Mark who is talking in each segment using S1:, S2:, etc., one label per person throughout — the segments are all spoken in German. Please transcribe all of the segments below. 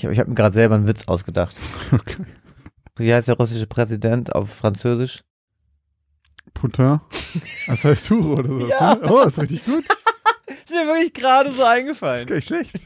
S1: Ich, ich habe mir gerade selber einen Witz ausgedacht.
S2: Okay.
S1: Wie heißt der russische Präsident auf Französisch?
S2: Putin. Das heißt Hure oder so.
S1: Ja.
S2: Ne? Oh, ist richtig gut.
S1: Ist mir wirklich gerade so
S2: Ist
S1: eingefallen.
S2: gar nicht schlecht.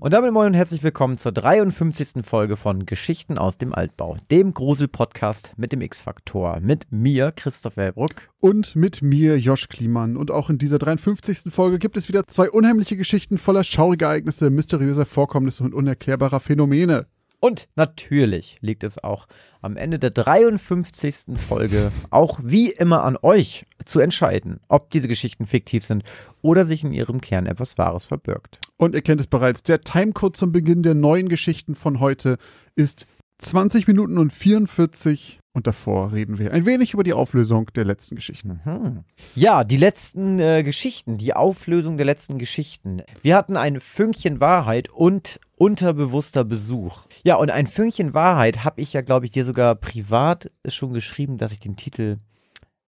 S1: Und damit moin und herzlich willkommen zur 53. Folge von Geschichten aus dem Altbau, dem Grusel-Podcast mit dem X-Faktor. Mit mir, Christoph Wellbruck.
S2: Und mit mir, Josh Kliemann. Und auch in dieser 53. Folge gibt es wieder zwei unheimliche Geschichten voller schauriger Ereignisse, mysteriöser Vorkommnisse und unerklärbarer Phänomene.
S1: Und natürlich liegt es auch am Ende der 53. Folge auch wie immer an euch zu entscheiden, ob diese Geschichten fiktiv sind oder sich in ihrem Kern etwas Wahres verbirgt.
S2: Und ihr kennt es bereits, der Timecode zum Beginn der neuen Geschichten von heute ist 20 Minuten und 44. Und davor reden wir ein wenig über die Auflösung der letzten Geschichten.
S1: Mhm. Ja, die letzten äh, Geschichten, die Auflösung der letzten Geschichten. Wir hatten ein Fünkchen Wahrheit und unterbewusster Besuch. Ja, und ein Fünkchen Wahrheit habe ich ja, glaube ich, dir sogar privat schon geschrieben, dass ich den Titel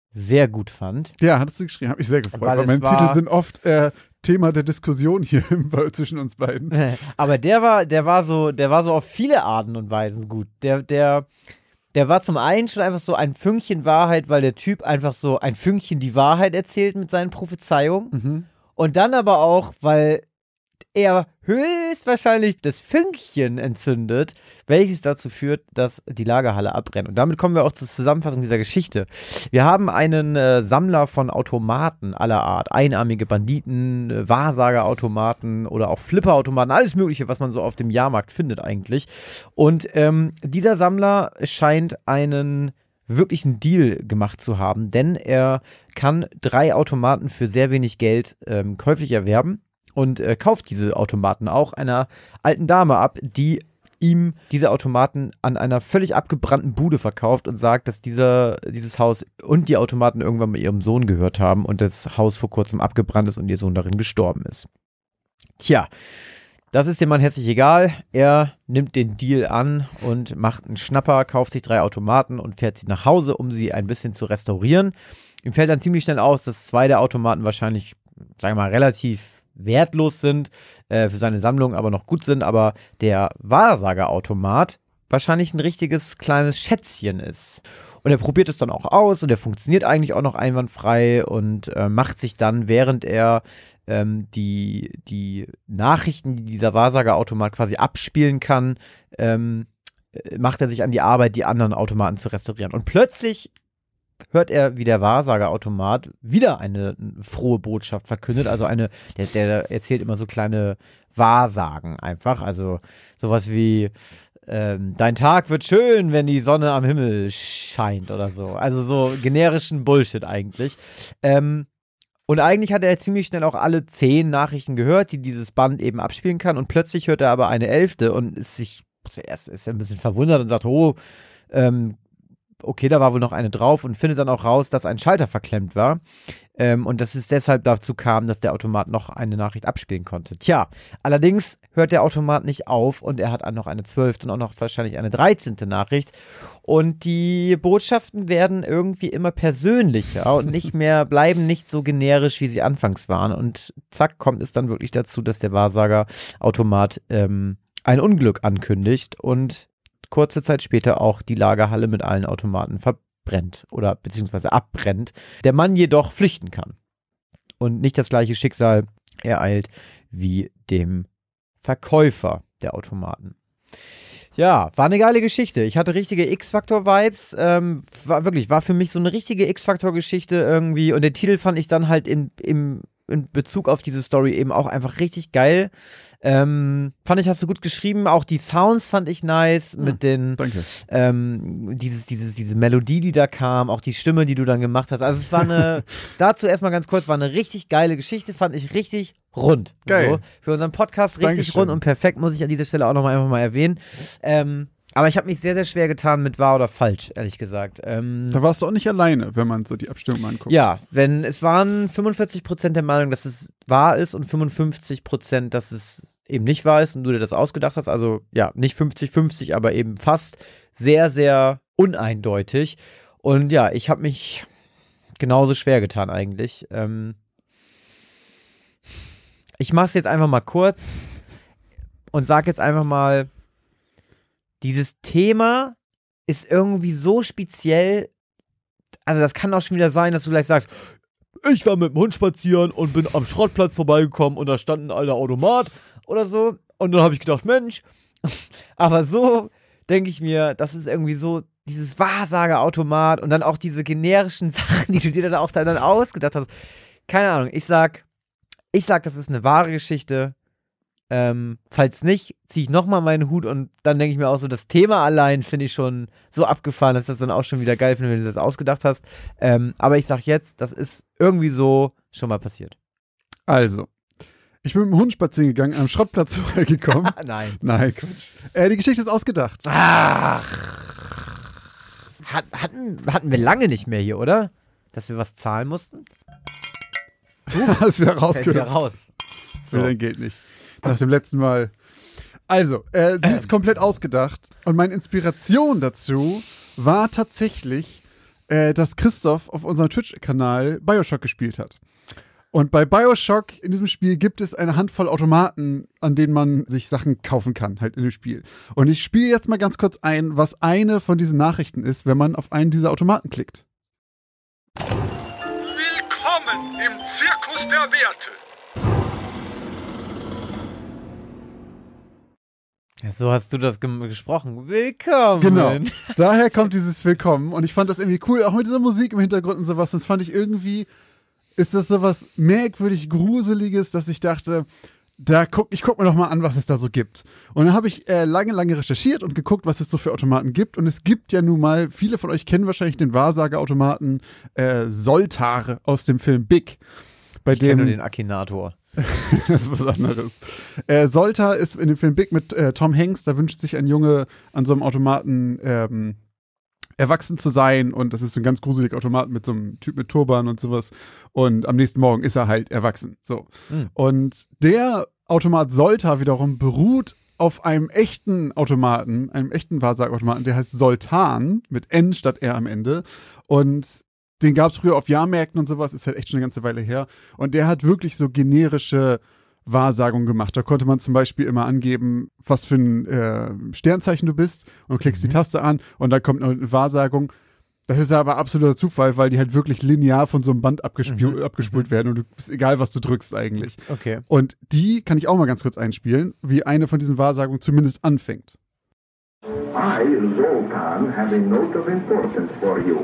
S1: sehr gut fand.
S2: Ja, hattest du geschrieben, habe ich sehr gefreut,
S1: Weil
S2: weil, meine Titel sind oft äh, Thema der Diskussion hier im, zwischen uns beiden.
S1: Aber der war, der war so, der war so auf viele Arten und Weisen gut. Der, der, der war zum einen schon einfach so ein Fünkchen Wahrheit, weil der Typ einfach so ein Fünkchen die Wahrheit erzählt mit seinen Prophezeiungen.
S2: Mhm.
S1: Und dann aber auch, weil er höchstwahrscheinlich das Fünkchen entzündet, welches dazu führt, dass die Lagerhalle abbrennt. Und damit kommen wir auch zur Zusammenfassung dieser Geschichte. Wir haben einen äh, Sammler von Automaten aller Art, einarmige Banditen, äh, Wahrsagerautomaten oder auch Flipperautomaten, alles Mögliche, was man so auf dem Jahrmarkt findet eigentlich. Und ähm, dieser Sammler scheint einen wirklichen Deal gemacht zu haben, denn er kann drei Automaten für sehr wenig Geld ähm, käuflich erwerben und äh, kauft diese Automaten auch einer alten Dame ab, die ihm diese Automaten an einer völlig abgebrannten Bude verkauft und sagt, dass dieser, dieses Haus und die Automaten irgendwann mal ihrem Sohn gehört haben und das Haus vor kurzem abgebrannt ist und ihr Sohn darin gestorben ist. Tja, das ist dem Mann herzlich egal. Er nimmt den Deal an und macht einen Schnapper, kauft sich drei Automaten und fährt sie nach Hause, um sie ein bisschen zu restaurieren. Ihm fällt dann ziemlich schnell aus, dass zwei der Automaten wahrscheinlich, sagen wir mal, relativ wertlos sind, äh, für seine Sammlung aber noch gut sind, aber der Wahrsagerautomat wahrscheinlich ein richtiges kleines Schätzchen ist. Und er probiert es dann auch aus und er funktioniert eigentlich auch noch einwandfrei und äh, macht sich dann, während er ähm, die, die Nachrichten, die dieser Wahrsagerautomat quasi abspielen kann, ähm, äh, macht er sich an die Arbeit, die anderen Automaten zu restaurieren. Und plötzlich hört er, wie der Wahrsagerautomat wieder eine frohe Botschaft verkündet. Also eine, der, der erzählt immer so kleine Wahrsagen einfach. Also sowas wie, ähm, dein Tag wird schön, wenn die Sonne am Himmel scheint oder so. Also so generischen Bullshit eigentlich. Ähm, und eigentlich hat er ziemlich schnell auch alle zehn Nachrichten gehört, die dieses Band eben abspielen kann. Und plötzlich hört er aber eine elfte und ist sich, zuerst ist er ein bisschen verwundert und sagt, oh, ähm, okay, da war wohl noch eine drauf und findet dann auch raus, dass ein Schalter verklemmt war. Ähm, und dass es deshalb dazu kam, dass der Automat noch eine Nachricht abspielen konnte. Tja, allerdings hört der Automat nicht auf und er hat noch eine zwölfte und auch noch wahrscheinlich eine dreizehnte Nachricht. Und die Botschaften werden irgendwie immer persönlicher und nicht mehr, bleiben nicht so generisch, wie sie anfangs waren. Und zack, kommt es dann wirklich dazu, dass der Wahrsager-Automat ähm, ein Unglück ankündigt und kurze Zeit später auch die Lagerhalle mit allen Automaten verbrennt oder beziehungsweise abbrennt. Der Mann jedoch flüchten kann und nicht das gleiche Schicksal ereilt wie dem Verkäufer der Automaten. Ja, war eine geile Geschichte. Ich hatte richtige X-Factor-Vibes. Ähm, war wirklich, war für mich so eine richtige X-Factor-Geschichte irgendwie. Und den Titel fand ich dann halt in, im, in Bezug auf diese Story eben auch einfach richtig geil. Ähm, fand ich, hast du gut geschrieben. Auch die Sounds fand ich nice mit den,
S2: Danke.
S1: ähm, dieses, dieses, diese Melodie, die da kam, auch die Stimme, die du dann gemacht hast. Also es war eine, dazu erstmal ganz kurz, war eine richtig geile Geschichte, fand ich richtig rund.
S2: Geil.
S1: So, für unseren Podcast richtig
S2: Dankeschön.
S1: rund und perfekt, muss ich an dieser Stelle auch nochmal einfach mal erwähnen. Ähm, aber ich habe mich sehr, sehr schwer getan mit wahr oder falsch, ehrlich gesagt. Ähm,
S2: Da warst du auch nicht alleine, wenn man so die Abstimmung anguckt.
S1: ja, wenn es waren 45% der Meinung, dass es wahr ist und 55%, dass es eben nicht wahr ist und du dir das ausgedacht hast. Also ja, nicht 50-50, aber eben fast sehr, sehr uneindeutig. Und ja, ich habe mich genauso schwer getan eigentlich. Ähm ich mache es jetzt einfach mal kurz und sage jetzt einfach mal, dieses Thema ist irgendwie so speziell. Also das kann auch schon wieder sein, dass du gleich sagst, ich war mit dem Hund spazieren und bin am Schrottplatz vorbeigekommen und da stand ein alter Automat oder so. Und dann habe ich gedacht, Mensch, aber so denke ich mir, das ist irgendwie so dieses Wahrsageautomat und dann auch diese generischen Sachen, die du dir dann auch dann ausgedacht hast. Keine Ahnung, ich sag, ich sag, das ist eine wahre Geschichte. Ähm, falls nicht, ziehe ich nochmal meinen Hut und dann denke ich mir auch so, das Thema allein finde ich schon so abgefahren, dass das dann auch schon wieder geil finde, wenn du das ausgedacht hast. Ähm, aber ich sag jetzt, das ist irgendwie so schon mal passiert.
S2: Also, ich bin mit dem Hund spazieren gegangen, am Schrottplatz vorbeigekommen.
S1: Nein.
S2: Nein, Quatsch. Äh, die Geschichte ist ausgedacht.
S1: Ach. Hat, hatten, hatten wir lange nicht mehr hier, oder? Dass wir was zahlen mussten?
S2: Hast wieder
S1: Fällt
S2: rausgehört.
S1: wieder raus.
S2: Will dein Geld nicht. Nach dem letzten Mal. Also, äh, sie ist komplett ausgedacht. Und meine Inspiration dazu war tatsächlich, äh, dass Christoph auf unserem Twitch-Kanal Bioshock gespielt hat. Und bei Bioshock in diesem Spiel gibt es eine Handvoll Automaten, an denen man sich Sachen kaufen kann, halt in dem Spiel. Und ich spiele jetzt mal ganz kurz ein, was eine von diesen Nachrichten ist, wenn man auf einen dieser Automaten klickt.
S3: Willkommen im Zirkus der Werte.
S1: So hast du das gesprochen. Willkommen.
S2: Genau. Daher kommt dieses Willkommen. Und ich fand das irgendwie cool, auch mit dieser Musik im Hintergrund und sowas. Und das fand ich irgendwie, ist das sowas merkwürdig Gruseliges, dass ich dachte, da guck, ich guck mir doch mal an, was es da so gibt. Und dann habe ich äh, lange, lange recherchiert und geguckt, was es so für Automaten gibt. Und es gibt ja nun mal, viele von euch kennen wahrscheinlich den Wahrsageautomaten äh, Soltar aus dem Film Big. Bei
S1: Ich kenne
S2: dem
S1: nur den Akinator.
S2: das ist was anderes. Äh, Solta ist in dem Film Big mit äh, Tom Hanks, da wünscht sich ein Junge an so einem Automaten ähm, erwachsen zu sein und das ist so ein ganz gruseliger Automat mit so einem Typ mit Turban und sowas und am nächsten Morgen ist er halt erwachsen. So.
S1: Mhm.
S2: Und der Automat Solta wiederum beruht auf einem echten Automaten, einem echten Wahrsageautomaten, der heißt Soltan mit N statt R am Ende und den gab es früher auf Jahrmärkten und sowas, ist halt echt schon eine ganze Weile her. Und der hat wirklich so generische Wahrsagungen gemacht. Da konnte man zum Beispiel immer angeben, was für ein äh, Sternzeichen du bist und du klickst die Taste an und dann kommt eine Wahrsagung. Das ist aber absoluter Zufall, weil die halt wirklich linear von so einem Band
S1: Mhm.
S2: abgespult werden und du ist egal, was du drückst eigentlich.
S1: Okay.
S2: Und die kann ich auch mal ganz kurz einspielen, wie eine von diesen Wahrsagungen zumindest anfängt.
S4: I, Zoltan, have a note of importance for you.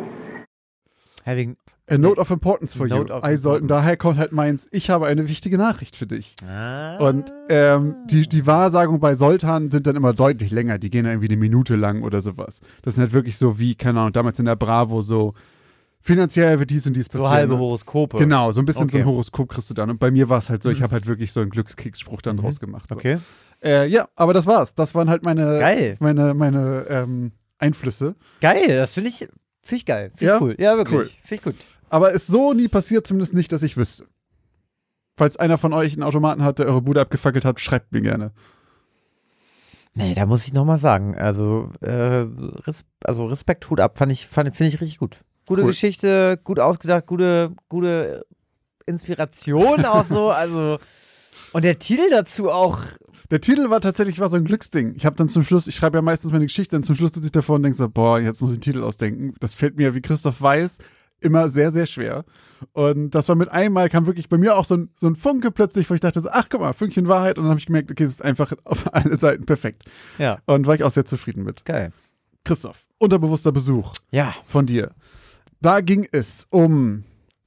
S1: Having.
S2: A note of importance for
S1: Note
S2: you. I sollten, daher kommt halt meins, ich habe eine wichtige Nachricht für dich.
S1: Ah.
S2: Und ähm, die, die Wahrsagungen bei Soltan sind dann immer deutlich länger. Die gehen dann irgendwie eine Minute lang oder sowas. Das sind halt wirklich so wie, keine Ahnung, damals in der Bravo so finanziell wird dies und dies passieren.
S1: so halbe
S2: ne?
S1: Horoskope.
S2: Genau, so ein bisschen so ein
S1: Okay.
S2: Horoskop kriegst du dann. Und bei mir war es halt so, ich habe halt wirklich so einen Glückskicksspruch dann draus gemacht. So.
S1: Okay.
S2: Äh, ja, aber das war's. Das waren halt meine,
S1: Geil.
S2: meine, meine ähm, Einflüsse.
S1: Geil, das finde ich, find ich geil. Finde
S2: Ja?
S1: cool. Ja, wirklich.
S2: Cool.
S1: Finde ich gut.
S2: Aber ist so nie passiert, zumindest nicht, dass ich wüsste. Falls einer von euch einen Automaten hat, der eure Bude abgefackelt hat, schreibt mir gerne.
S1: Nee, da muss ich nochmal sagen. Also, äh, Res also Respekt, Hut ab, fand ich, fand, finde ich richtig gut. Gute
S2: Cool.
S1: Geschichte, gut ausgedacht, gute, gute Inspiration auch so. Also, und der Titel dazu auch.
S2: Der Titel war tatsächlich war so ein Glücksding. Ich habe dann zum Schluss, ich schreibe ja meistens meine Geschichte, dann zum Schluss sitze ich davor und denke so, boah, jetzt muss ich einen Titel ausdenken. Das fällt mir, wie Christoph weiß, immer sehr, sehr schwer. Und das war mit einmal, kam wirklich bei mir auch so ein, so ein Funke plötzlich, wo ich dachte so, ach guck mal, Fünkchen Wahrheit. Und dann habe ich gemerkt, okay, es ist einfach auf alle Seiten perfekt.
S1: Ja,
S2: Und war ich auch sehr zufrieden mit.
S1: geil.
S2: Christoph, unterbewusster Besuch
S1: Ja.
S2: von dir. Da ging es um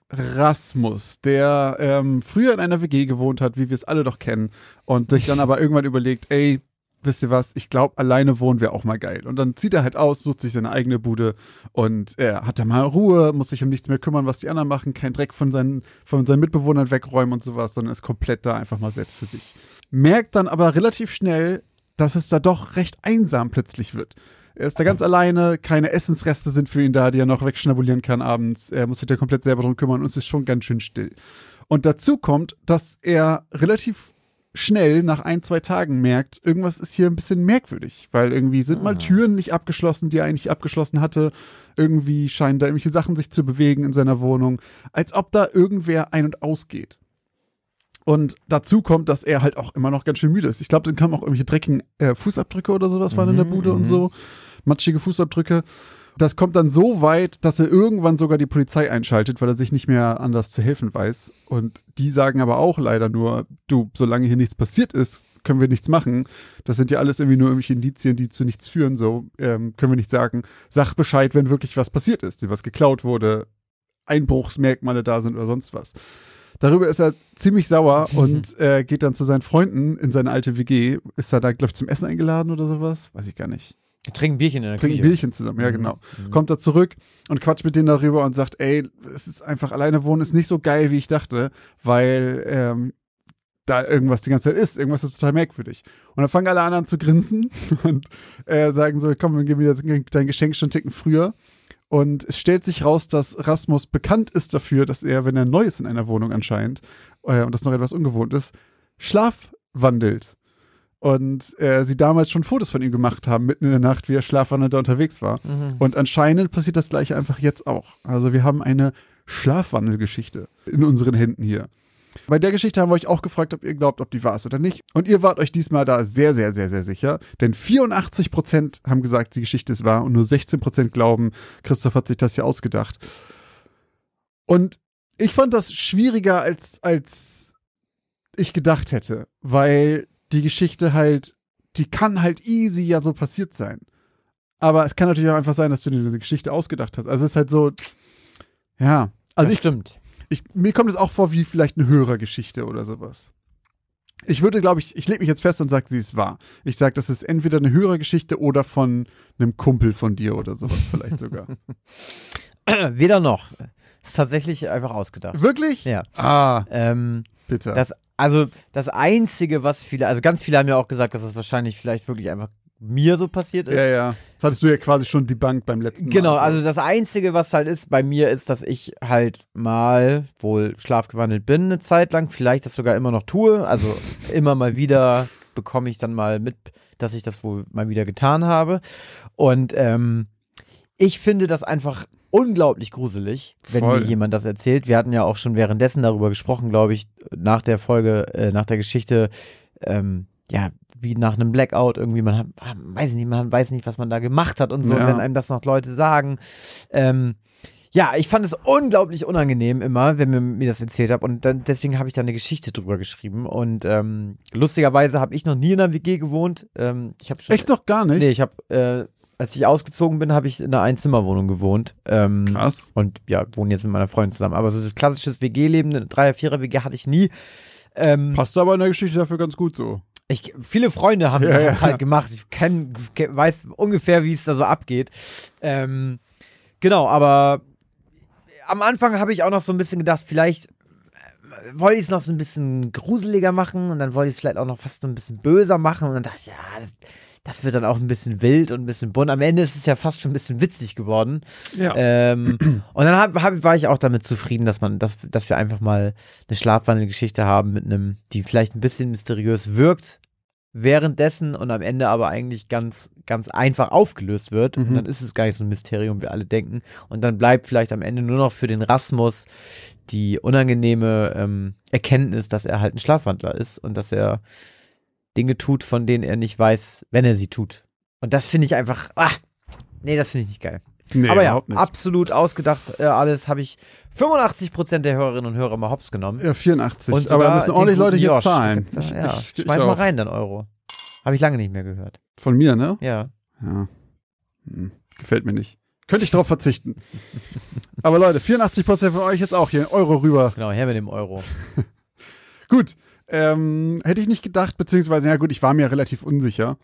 S2: Rasmus, der ähm, früher in einer WG gewohnt hat, wie wir es alle doch kennen, und sich dann aber irgendwann überlegt, ey, wisst ihr was, ich glaube, alleine wohnen wäre auch mal geil. Und dann zieht er halt aus, sucht sich seine eigene Bude und er hat da mal Ruhe, muss sich um nichts mehr kümmern, was die anderen machen, kein Dreck von seinen, von seinen Mitbewohnern wegräumen und sowas, sondern ist komplett da einfach mal selbst für sich. Merkt dann aber relativ schnell, dass es da doch recht einsam plötzlich wird. Er ist da ganz alleine, keine Essensreste sind für ihn da, die er noch wegschnabulieren kann abends. Er muss sich da komplett selber drum kümmern und es ist schon ganz schön still. Und dazu kommt, dass er relativ schnell nach ein, zwei Tagen merkt, irgendwas ist hier ein bisschen merkwürdig, weil irgendwie sind mal
S1: Ah.
S2: Türen nicht abgeschlossen, die er eigentlich abgeschlossen hatte. Irgendwie scheinen da irgendwelche Sachen sich zu bewegen in seiner Wohnung, als ob da irgendwer ein- und ausgeht. Und dazu kommt, dass er halt auch immer noch ganz schön müde ist. Ich glaube, dann kamen auch irgendwelche dreckigen äh, Fußabdrücke oder sowas waren in der
S1: Mhm,
S2: Bude und
S1: mhm.
S2: so. Matschige Fußabdrücke. Das kommt dann so weit, dass er irgendwann sogar die Polizei einschaltet, weil er sich nicht mehr anders zu helfen weiß. Und die sagen aber auch leider nur, du, solange hier nichts passiert ist, können wir nichts machen. Das sind ja alles irgendwie nur irgendwelche Indizien, die zu nichts führen, so ähm, können wir nicht sagen. Sag Bescheid, wenn wirklich was passiert ist, dir was geklaut wurde, Einbruchsmerkmale da sind oder sonst was. Darüber ist er ziemlich sauer und äh, geht dann zu seinen Freunden in seine alte WG. Ist er da, glaube ich, zum Essen eingeladen oder sowas? Weiß ich gar nicht.
S1: Wir trinken Bierchen in der
S2: Trinken
S1: Küche.
S2: Bierchen zusammen, ja
S1: Mhm.
S2: genau.
S1: Mhm.
S2: Kommt da zurück und quatscht mit denen darüber und sagt, ey, es ist einfach alleine wohnen ist nicht so geil, wie ich dachte, weil ähm, da irgendwas die ganze Zeit ist. Irgendwas ist total merkwürdig. Und dann fangen alle anderen zu grinsen und äh, sagen so, komm, wir geben wieder dein Geschenk schon einen Ticken früher. Und es stellt sich raus, dass Rasmus bekannt ist dafür, dass er, wenn er neu ist in einer Wohnung anscheinend, äh, und das noch etwas ungewohnt ist, schlafwandelt. Und äh, sie damals schon Fotos von ihm gemacht haben, mitten in der Nacht, wie er schlafwandelnd unterwegs war.
S1: Mhm.
S2: Und anscheinend passiert das gleiche einfach jetzt auch. Also wir haben eine Schlafwandelgeschichte in unseren Händen hier. Bei der Geschichte haben wir euch auch gefragt, ob ihr glaubt, ob die wahr ist oder nicht. Und ihr wart euch diesmal da sehr, sehr, sehr, sehr sicher. Denn 84% haben gesagt, die Geschichte ist wahr und nur 16% glauben, Christoph hat sich das hier ausgedacht. Und ich fand das schwieriger, als, als ich gedacht hätte, weil die Geschichte halt, die kann halt easy ja so passiert sein. Aber es kann natürlich auch einfach sein, dass du dir eine Geschichte ausgedacht hast. Also es ist halt so, ja. Also
S1: das
S2: ich,
S1: stimmt.
S2: ich, mir kommt es auch vor wie vielleicht eine Hörergeschichte oder sowas. Ich würde, glaube ich, ich lege mich jetzt fest und sage, sie ist wahr. Ich sage, das ist entweder eine Hörergeschichte oder von einem Kumpel von dir oder sowas vielleicht sogar.
S1: Weder noch. Ist tatsächlich einfach ausgedacht.
S2: Wirklich?
S1: Ja.
S2: Ah,
S1: Ähm,
S2: bitte.
S1: das, also das Einzige, was viele, also ganz viele haben ja auch gesagt, dass das wahrscheinlich vielleicht wirklich einfach mir so passiert ist.
S2: ja, ja. Das hattest du ja quasi schon debunked beim letzten Mal.
S1: Genau, also das Einzige, was halt ist bei mir, ist, dass ich halt mal wohl schlafgewandelt bin eine Zeit lang, vielleicht das sogar immer noch tue. Also immer mal wieder bekomme ich dann mal mit, dass ich das wohl mal wieder getan habe. Und ähm, ich finde das einfach unglaublich gruselig, wenn
S2: Voll.
S1: mir jemand das erzählt. Wir hatten ja auch schon währenddessen darüber gesprochen, glaube ich, nach der Folge, äh, nach der Geschichte, ähm, ja, wie nach einem Blackout irgendwie, man hat, man weiß nicht, man weiß nicht, was man da gemacht hat und so,
S2: Ja.
S1: wenn einem das noch Leute sagen. Ähm, ja, ich fand es unglaublich unangenehm immer, wenn mir, mir das erzählt hat und dann, deswegen habe ich da eine Geschichte drüber geschrieben und ähm, lustigerweise habe ich noch nie in einer WG gewohnt. Ähm, ich habe schon
S2: Echt noch gar nicht?
S1: Nee, ich habe, äh, als ich ausgezogen bin, habe ich in einer Einzimmerwohnung gewohnt. Ähm,
S2: Krass.
S1: und ja, wohne jetzt mit meiner Freundin zusammen. Aber so das klassische WG-Leben, eine Dreier-, Vierer-WG hatte ich nie. Ähm,
S2: Passt aber in der Geschichte dafür ganz gut so.
S1: ich, viele Freunde haben
S2: Ja, ja.
S1: es halt gemacht. Ich kenn, ke- weiß ungefähr, wie es da so abgeht. Ähm, genau, aber am Anfang habe ich auch noch so ein bisschen gedacht, vielleicht äh, wollte ich es noch so ein bisschen gruseliger machen und dann wollte ich es vielleicht auch noch fast so ein bisschen böser machen und dann dachte ich, ja, das, das wird dann auch ein bisschen wild und ein bisschen bunt. Am Ende ist es ja fast schon ein bisschen witzig geworden.
S2: Ja.
S1: Ähm, und dann hab, hab, war ich auch damit zufrieden, dass man, dass, dass wir einfach mal eine Schlafwandelgeschichte haben mit einem, die vielleicht ein bisschen mysteriös wirkt währenddessen und am Ende aber eigentlich ganz, ganz einfach aufgelöst wird.
S2: Mhm.
S1: Und dann ist es gar nicht so ein Mysterium, wie alle denken. Und dann bleibt vielleicht am Ende nur noch für den Rasmus die unangenehme ähm, Erkenntnis, dass er halt ein Schlafwandler ist und dass er Dinge tut, von denen er nicht weiß, wenn er sie tut. Und das finde ich einfach, ah, nee, das finde ich nicht geil.
S2: Nee,
S1: Aber ja, absolut ausgedacht äh, alles habe ich 85% der Hörerinnen und Hörer mal hops genommen.
S2: Ja, 84.
S1: Und
S2: aber da müssen
S1: den
S2: ordentlich Leute hier
S1: Josh.
S2: zahlen.
S1: Ja,
S2: Ich- ich
S1: schmeiß mal rein dann Euro. Habe ich lange nicht mehr gehört.
S2: Von mir, ne?
S1: Ja.
S2: Ja. Hm. Gefällt mir nicht. Könnte ich drauf verzichten. Aber Leute, 84% von euch jetzt auch hier Euro rüber.
S1: Genau, her mit dem Euro.
S2: Gut. Ähm, hätte ich nicht gedacht, beziehungsweise, ja gut, ich war mir relativ unsicher.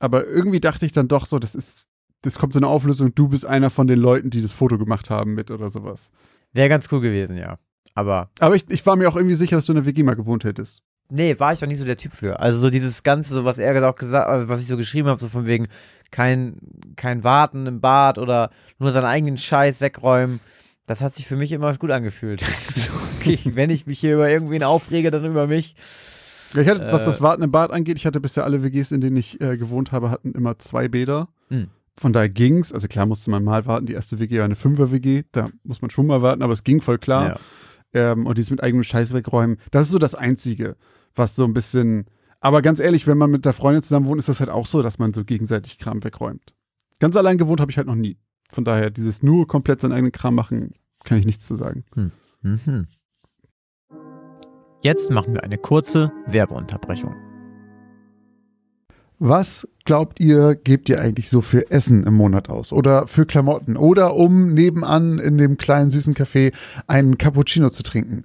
S2: Aber irgendwie dachte ich dann doch so, das ist, das kommt so eine Auflösung, du bist einer von den Leuten, die das Foto gemacht haben mit oder sowas.
S1: Wäre ganz cool gewesen, ja. Aber
S2: Aber ich, ich war mir auch irgendwie sicher, dass du in der WG mal gewohnt hättest.
S1: nee, war ich doch nicht so der Typ für. Also so dieses Ganze, so was er auch gesagt, also was ich so geschrieben habe, so von wegen kein, kein Warten im Bad oder nur seinen eigenen Scheiß wegräumen. Das hat sich für mich immer gut angefühlt. so, okay, wenn ich mich hier über irgendwen aufrege, dann über mich.
S2: Ja, ich hatte, was
S1: Äh,
S2: das Warten im Bad angeht, ich hatte bisher alle WGs, in denen ich äh, gewohnt habe, hatten immer zwei Bäder.
S1: Hm.
S2: Von daher ging's. Also klar musste man mal warten. Die erste WG war eine Fünfer-WG. Da muss man schon mal warten, aber es ging voll klar.
S1: Ja.
S2: Ähm, und dies mit eigenem Scheiß wegräumen. Das ist so das Einzige, was so ein bisschen. Aber ganz ehrlich, wenn man mit der Freundin zusammen wohnt, ist das halt auch so, dass man so gegenseitig Kram wegräumt. Ganz allein gewohnt habe ich halt noch nie. Von daher, dieses nur komplett seinen eigenen Kram machen, kann ich nichts zu sagen.
S1: Mhm. Jetzt machen wir eine kurze Werbeunterbrechung.
S2: Was glaubt ihr, gebt ihr eigentlich so für Essen im Monat aus? Oder für Klamotten? Oder um nebenan in dem kleinen süßen Café einen Cappuccino zu trinken?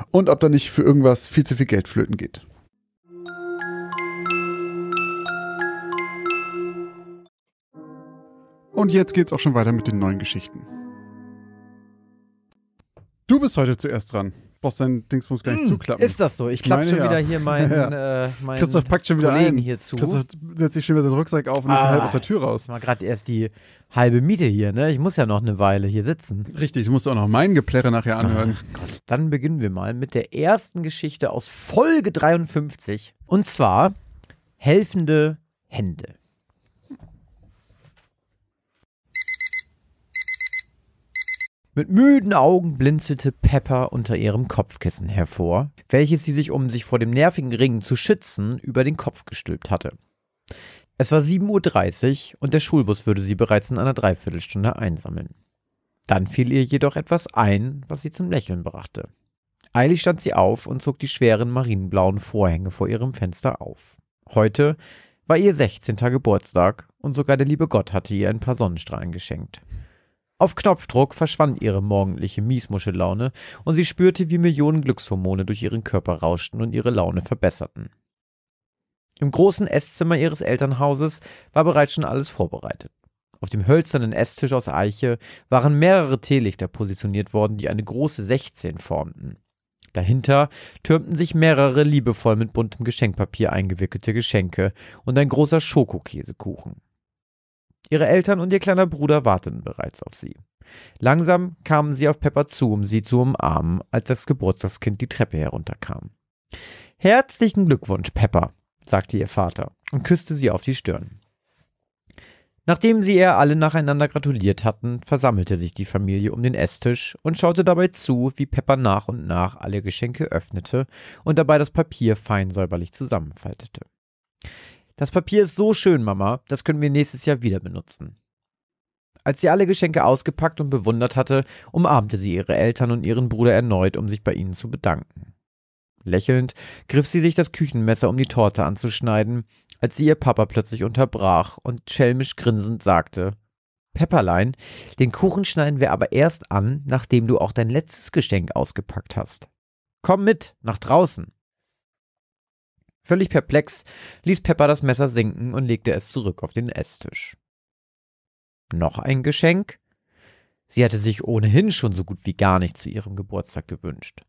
S2: und ob da nicht für irgendwas viel zu viel Geld flöten geht. Und jetzt geht's auch schon weiter mit den neuen Geschichten. Du bist heute zuerst dran. Brauchst dein Dingsbums gar nicht zuklappen.
S1: Ist das so? Ich klappe schon
S2: ja.
S1: wieder hier meinen,
S2: Ja.
S1: äh, meinen
S2: Christoph packt schon wieder
S1: Kollegen
S2: ein.
S1: hier zu.
S2: Christoph setzt sich schon wieder seinen Rucksack auf und ist
S1: Ah.
S2: halb aus der Tür raus.
S1: Das war gerade erst die halbe Miete hier, ne? Ich muss ja noch eine Weile hier sitzen.
S2: Richtig, du musst auch noch mein Geplärre nachher anhören.
S1: Dann beginnen wir mal mit der ersten Geschichte aus Folge 53. Und zwar helfende Hände. Mit müden Augen blinzelte Pepper unter ihrem Kopfkissen hervor, welches sie sich, um sich vor dem nervigen Ring zu schützen, über den Kopf gestülpt hatte. Es war 7.30 Uhr und der Schulbus würde sie bereits in einer Dreiviertelstunde einsammeln. Dann fiel ihr jedoch etwas ein, was sie zum Lächeln brachte. Eilig stand sie auf und zog die schweren marineblauen Vorhänge vor ihrem Fenster auf. Heute war ihr 16. Geburtstag und sogar der liebe Gott hatte ihr ein paar Sonnenstrahlen geschenkt. Auf Knopfdruck verschwand ihre morgendliche Miesmuschellaune und sie spürte, wie Millionen Glückshormone durch ihren Körper rauschten und ihre Laune verbesserten. Im großen Esszimmer ihres Elternhauses war bereits schon alles vorbereitet. Auf dem hölzernen Esstisch aus Eiche waren mehrere Teelichter positioniert worden, die eine große 16 formten. Dahinter türmten sich mehrere liebevoll mit buntem Geschenkpapier eingewickelte Geschenke und ein großer Schokokäsekuchen. Ihre Eltern und ihr kleiner Bruder warteten bereits auf sie. Langsam kamen sie auf Pepper zu, um sie zu umarmen, als das Geburtstagskind die Treppe herunterkam. Herzlichen Glückwunsch, Pepper, sagte ihr Vater und küsste sie auf die Stirn. Nachdem sie ihr alle nacheinander gratuliert hatten, versammelte sich die Familie um den Esstisch und schaute dabei zu, wie Pepper nach und nach alle Geschenke öffnete und dabei das Papier fein säuberlich zusammenfaltete. Das Papier ist so schön, Mama, das können wir nächstes Jahr wieder benutzen. Als sie alle Geschenke ausgepackt und bewundert hatte, umarmte sie ihre Eltern und ihren Bruder erneut, um sich bei ihnen zu bedanken. Lächelnd griff sie sich das Küchenmesser, um die Torte anzuschneiden, als sie ihr Papa plötzlich unterbrach und schelmisch grinsend sagte: Pepperlein, den Kuchen schneiden wir aber erst an, nachdem du auch dein letztes Geschenk ausgepackt hast. Komm mit, nach draußen. Völlig perplex ließ Pepper das Messer sinken und legte es zurück auf den Esstisch. Noch ein Geschenk? Sie hatte sich ohnehin schon so gut wie gar nicht zu ihrem Geburtstag gewünscht.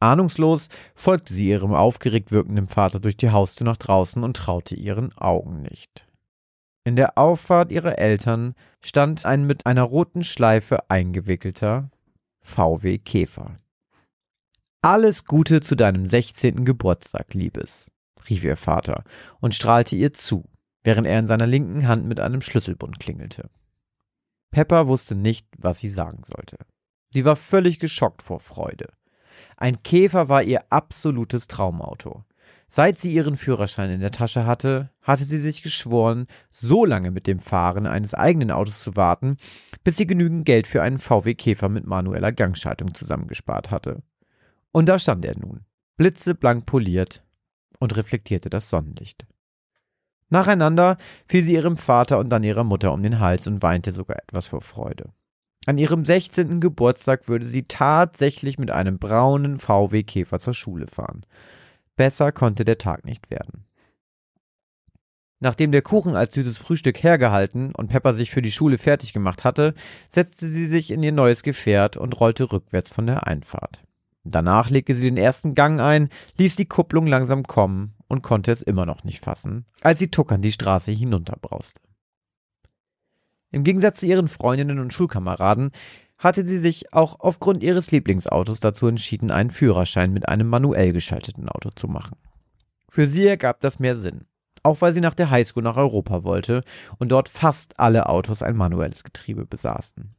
S1: Ahnungslos folgte sie ihrem aufgeregt wirkenden Vater durch die Haustür nach draußen und traute ihren Augen nicht. In der Auffahrt ihrer Eltern stand ein mit einer roten Schleife eingewickelter VW Käfer. Alles Gute zu deinem 16. Geburtstag, Liebes, rief ihr Vater und strahlte ihr zu, während er in seiner linken Hand mit einem Schlüsselbund klingelte. Pepper wusste nicht, was sie sagen sollte. Sie war völlig geschockt vor Freude. Ein Käfer war ihr absolutes Traumauto. Seit sie ihren Führerschein in der Tasche hatte, hatte sie sich geschworen, so lange mit dem Fahren eines eigenen Autos zu warten, bis sie genügend Geld für einen VW Käfer mit manueller Gangschaltung zusammengespart hatte. Und da stand er nun, blitzeblank poliert und reflektierte das Sonnenlicht. Nacheinander fiel sie ihrem Vater und dann ihrer Mutter um den Hals und weinte sogar etwas vor Freude. An ihrem 16. Geburtstag würde sie tatsächlich mit einem braunen VW Käfer zur Schule fahren. Besser konnte der Tag nicht werden. Nachdem der Kuchen als süßes Frühstück hergehalten und Pepper sich für die Schule fertig gemacht hatte, setzte sie sich in ihr neues Gefährt und rollte rückwärts von der Einfahrt. Danach legte sie den ersten Gang ein, ließ die Kupplung langsam kommen und konnte es immer noch nicht fassen, als sie tuckernd die Straße hinunterbrauste. Im Gegensatz zu ihren Freundinnen und Schulkameraden hatte sie sich auch aufgrund ihres Lieblingsautos dazu entschieden, einen Führerschein mit einem manuell geschalteten Auto zu machen. Für sie ergab das mehr Sinn, auch weil sie nach der Highschool nach Europa wollte und dort fast alle Autos ein manuelles Getriebe besaßen.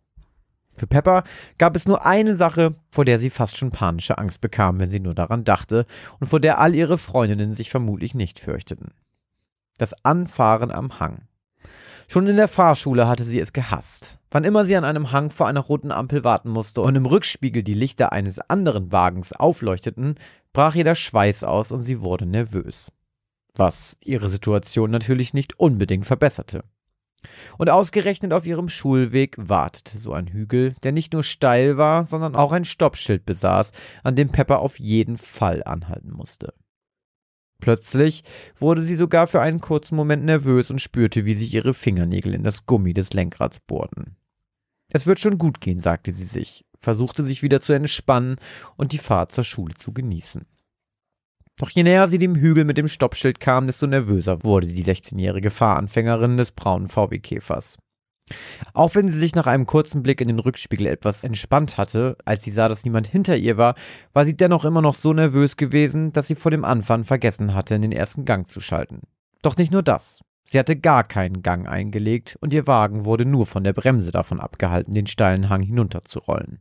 S1: Für Pepper gab es nur eine Sache, vor der sie fast schon panische Angst bekam, wenn sie nur daran dachte, und vor der all ihre Freundinnen sich vermutlich nicht fürchteten. Das Anfahren am Hang. Schon in der Fahrschule hatte sie es gehasst. Wann immer sie an einem Hang vor einer roten Ampel warten musste und im Rückspiegel die Lichter eines anderen Wagens aufleuchteten, brach ihr der Schweiß aus und sie wurde nervös. Was ihre Situation natürlich nicht unbedingt verbesserte. Und ausgerechnet auf ihrem Schulweg wartete so ein Hügel, der nicht nur steil war, sondern auch ein Stoppschild besaß, an dem Pepper auf jeden Fall anhalten musste. Plötzlich wurde sie sogar für einen kurzen Moment nervös und spürte, wie sich ihre Fingernägel in das Gummi des Lenkrads bohrten. Es wird schon gut gehen, sagte sie sich, versuchte sich wieder zu entspannen und die Fahrt zur Schule zu genießen. Doch je näher sie dem Hügel mit dem Stoppschild kam, desto nervöser wurde die 16-jährige Fahranfängerin des braunen VW-Käfers. Auch wenn sie sich nach einem kurzen Blick in den Rückspiegel etwas entspannt hatte, als sie sah, dass niemand hinter ihr war, war sie dennoch immer noch so nervös gewesen, dass sie vor dem Anfahren vergessen hatte, in den ersten Gang zu schalten. Doch nicht nur das. Sie hatte gar keinen Gang eingelegt und ihr Wagen wurde nur von der Bremse davon abgehalten, den steilen Hang hinunterzurollen.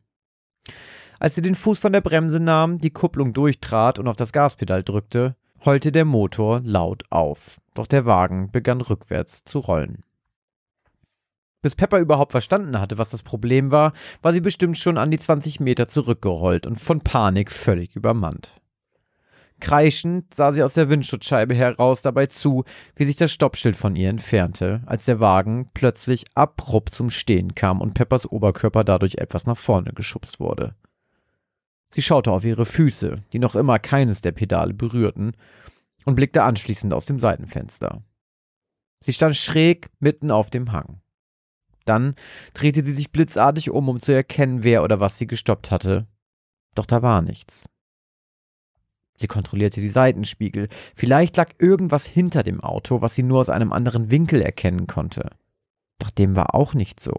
S1: Als sie den Fuß von der Bremse nahm, die Kupplung durchtrat und auf das Gaspedal drückte, heulte der Motor laut auf. Doch der Wagen begann rückwärts zu rollen. Bis Pepper überhaupt verstanden hatte, was das Problem war, war sie bestimmt schon an die 20 Meter zurückgerollt und von Panik völlig übermannt. Kreischend sah sie aus der Windschutzscheibe heraus dabei zu, wie sich das Stoppschild von ihr entfernte, als der Wagen plötzlich abrupt zum Stehen kam und Peppers Oberkörper dadurch etwas nach vorne geschubst wurde. Sie schaute auf ihre Füße, die noch immer keines der Pedale berührten, und blickte anschließend aus dem Seitenfenster. Sie stand schräg mitten auf dem Hang. Dann drehte sie sich blitzartig um, um zu erkennen, wer oder was sie gestoppt hatte. Doch da war nichts. Sie kontrollierte die Seitenspiegel. Vielleicht lag irgendwas hinter dem Auto, was sie nur aus einem anderen Winkel erkennen konnte. Doch dem war auch nicht so.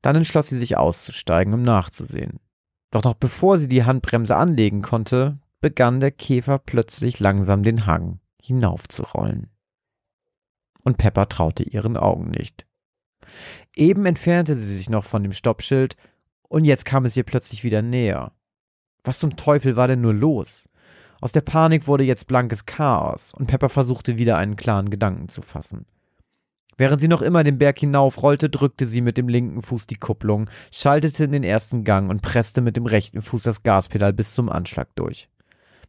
S1: Dann entschloss sie sich auszusteigen, um nachzusehen. Doch noch bevor sie die Handbremse anlegen konnte, begann der Käfer plötzlich langsam den Hang hinaufzurollen und Pepper traute ihren Augen nicht. Eben entfernte sie sich noch von dem Stoppschild, und jetzt kam es ihr plötzlich wieder näher. Was zum Teufel war denn nur los? Aus der Panik wurde jetzt blankes Chaos, und Pepper versuchte wieder einen klaren Gedanken zu fassen. Während sie noch immer den Berg hinaufrollte, drückte sie mit dem linken Fuß die Kupplung, schaltete in den ersten Gang und presste mit dem rechten Fuß das Gaspedal bis zum Anschlag durch.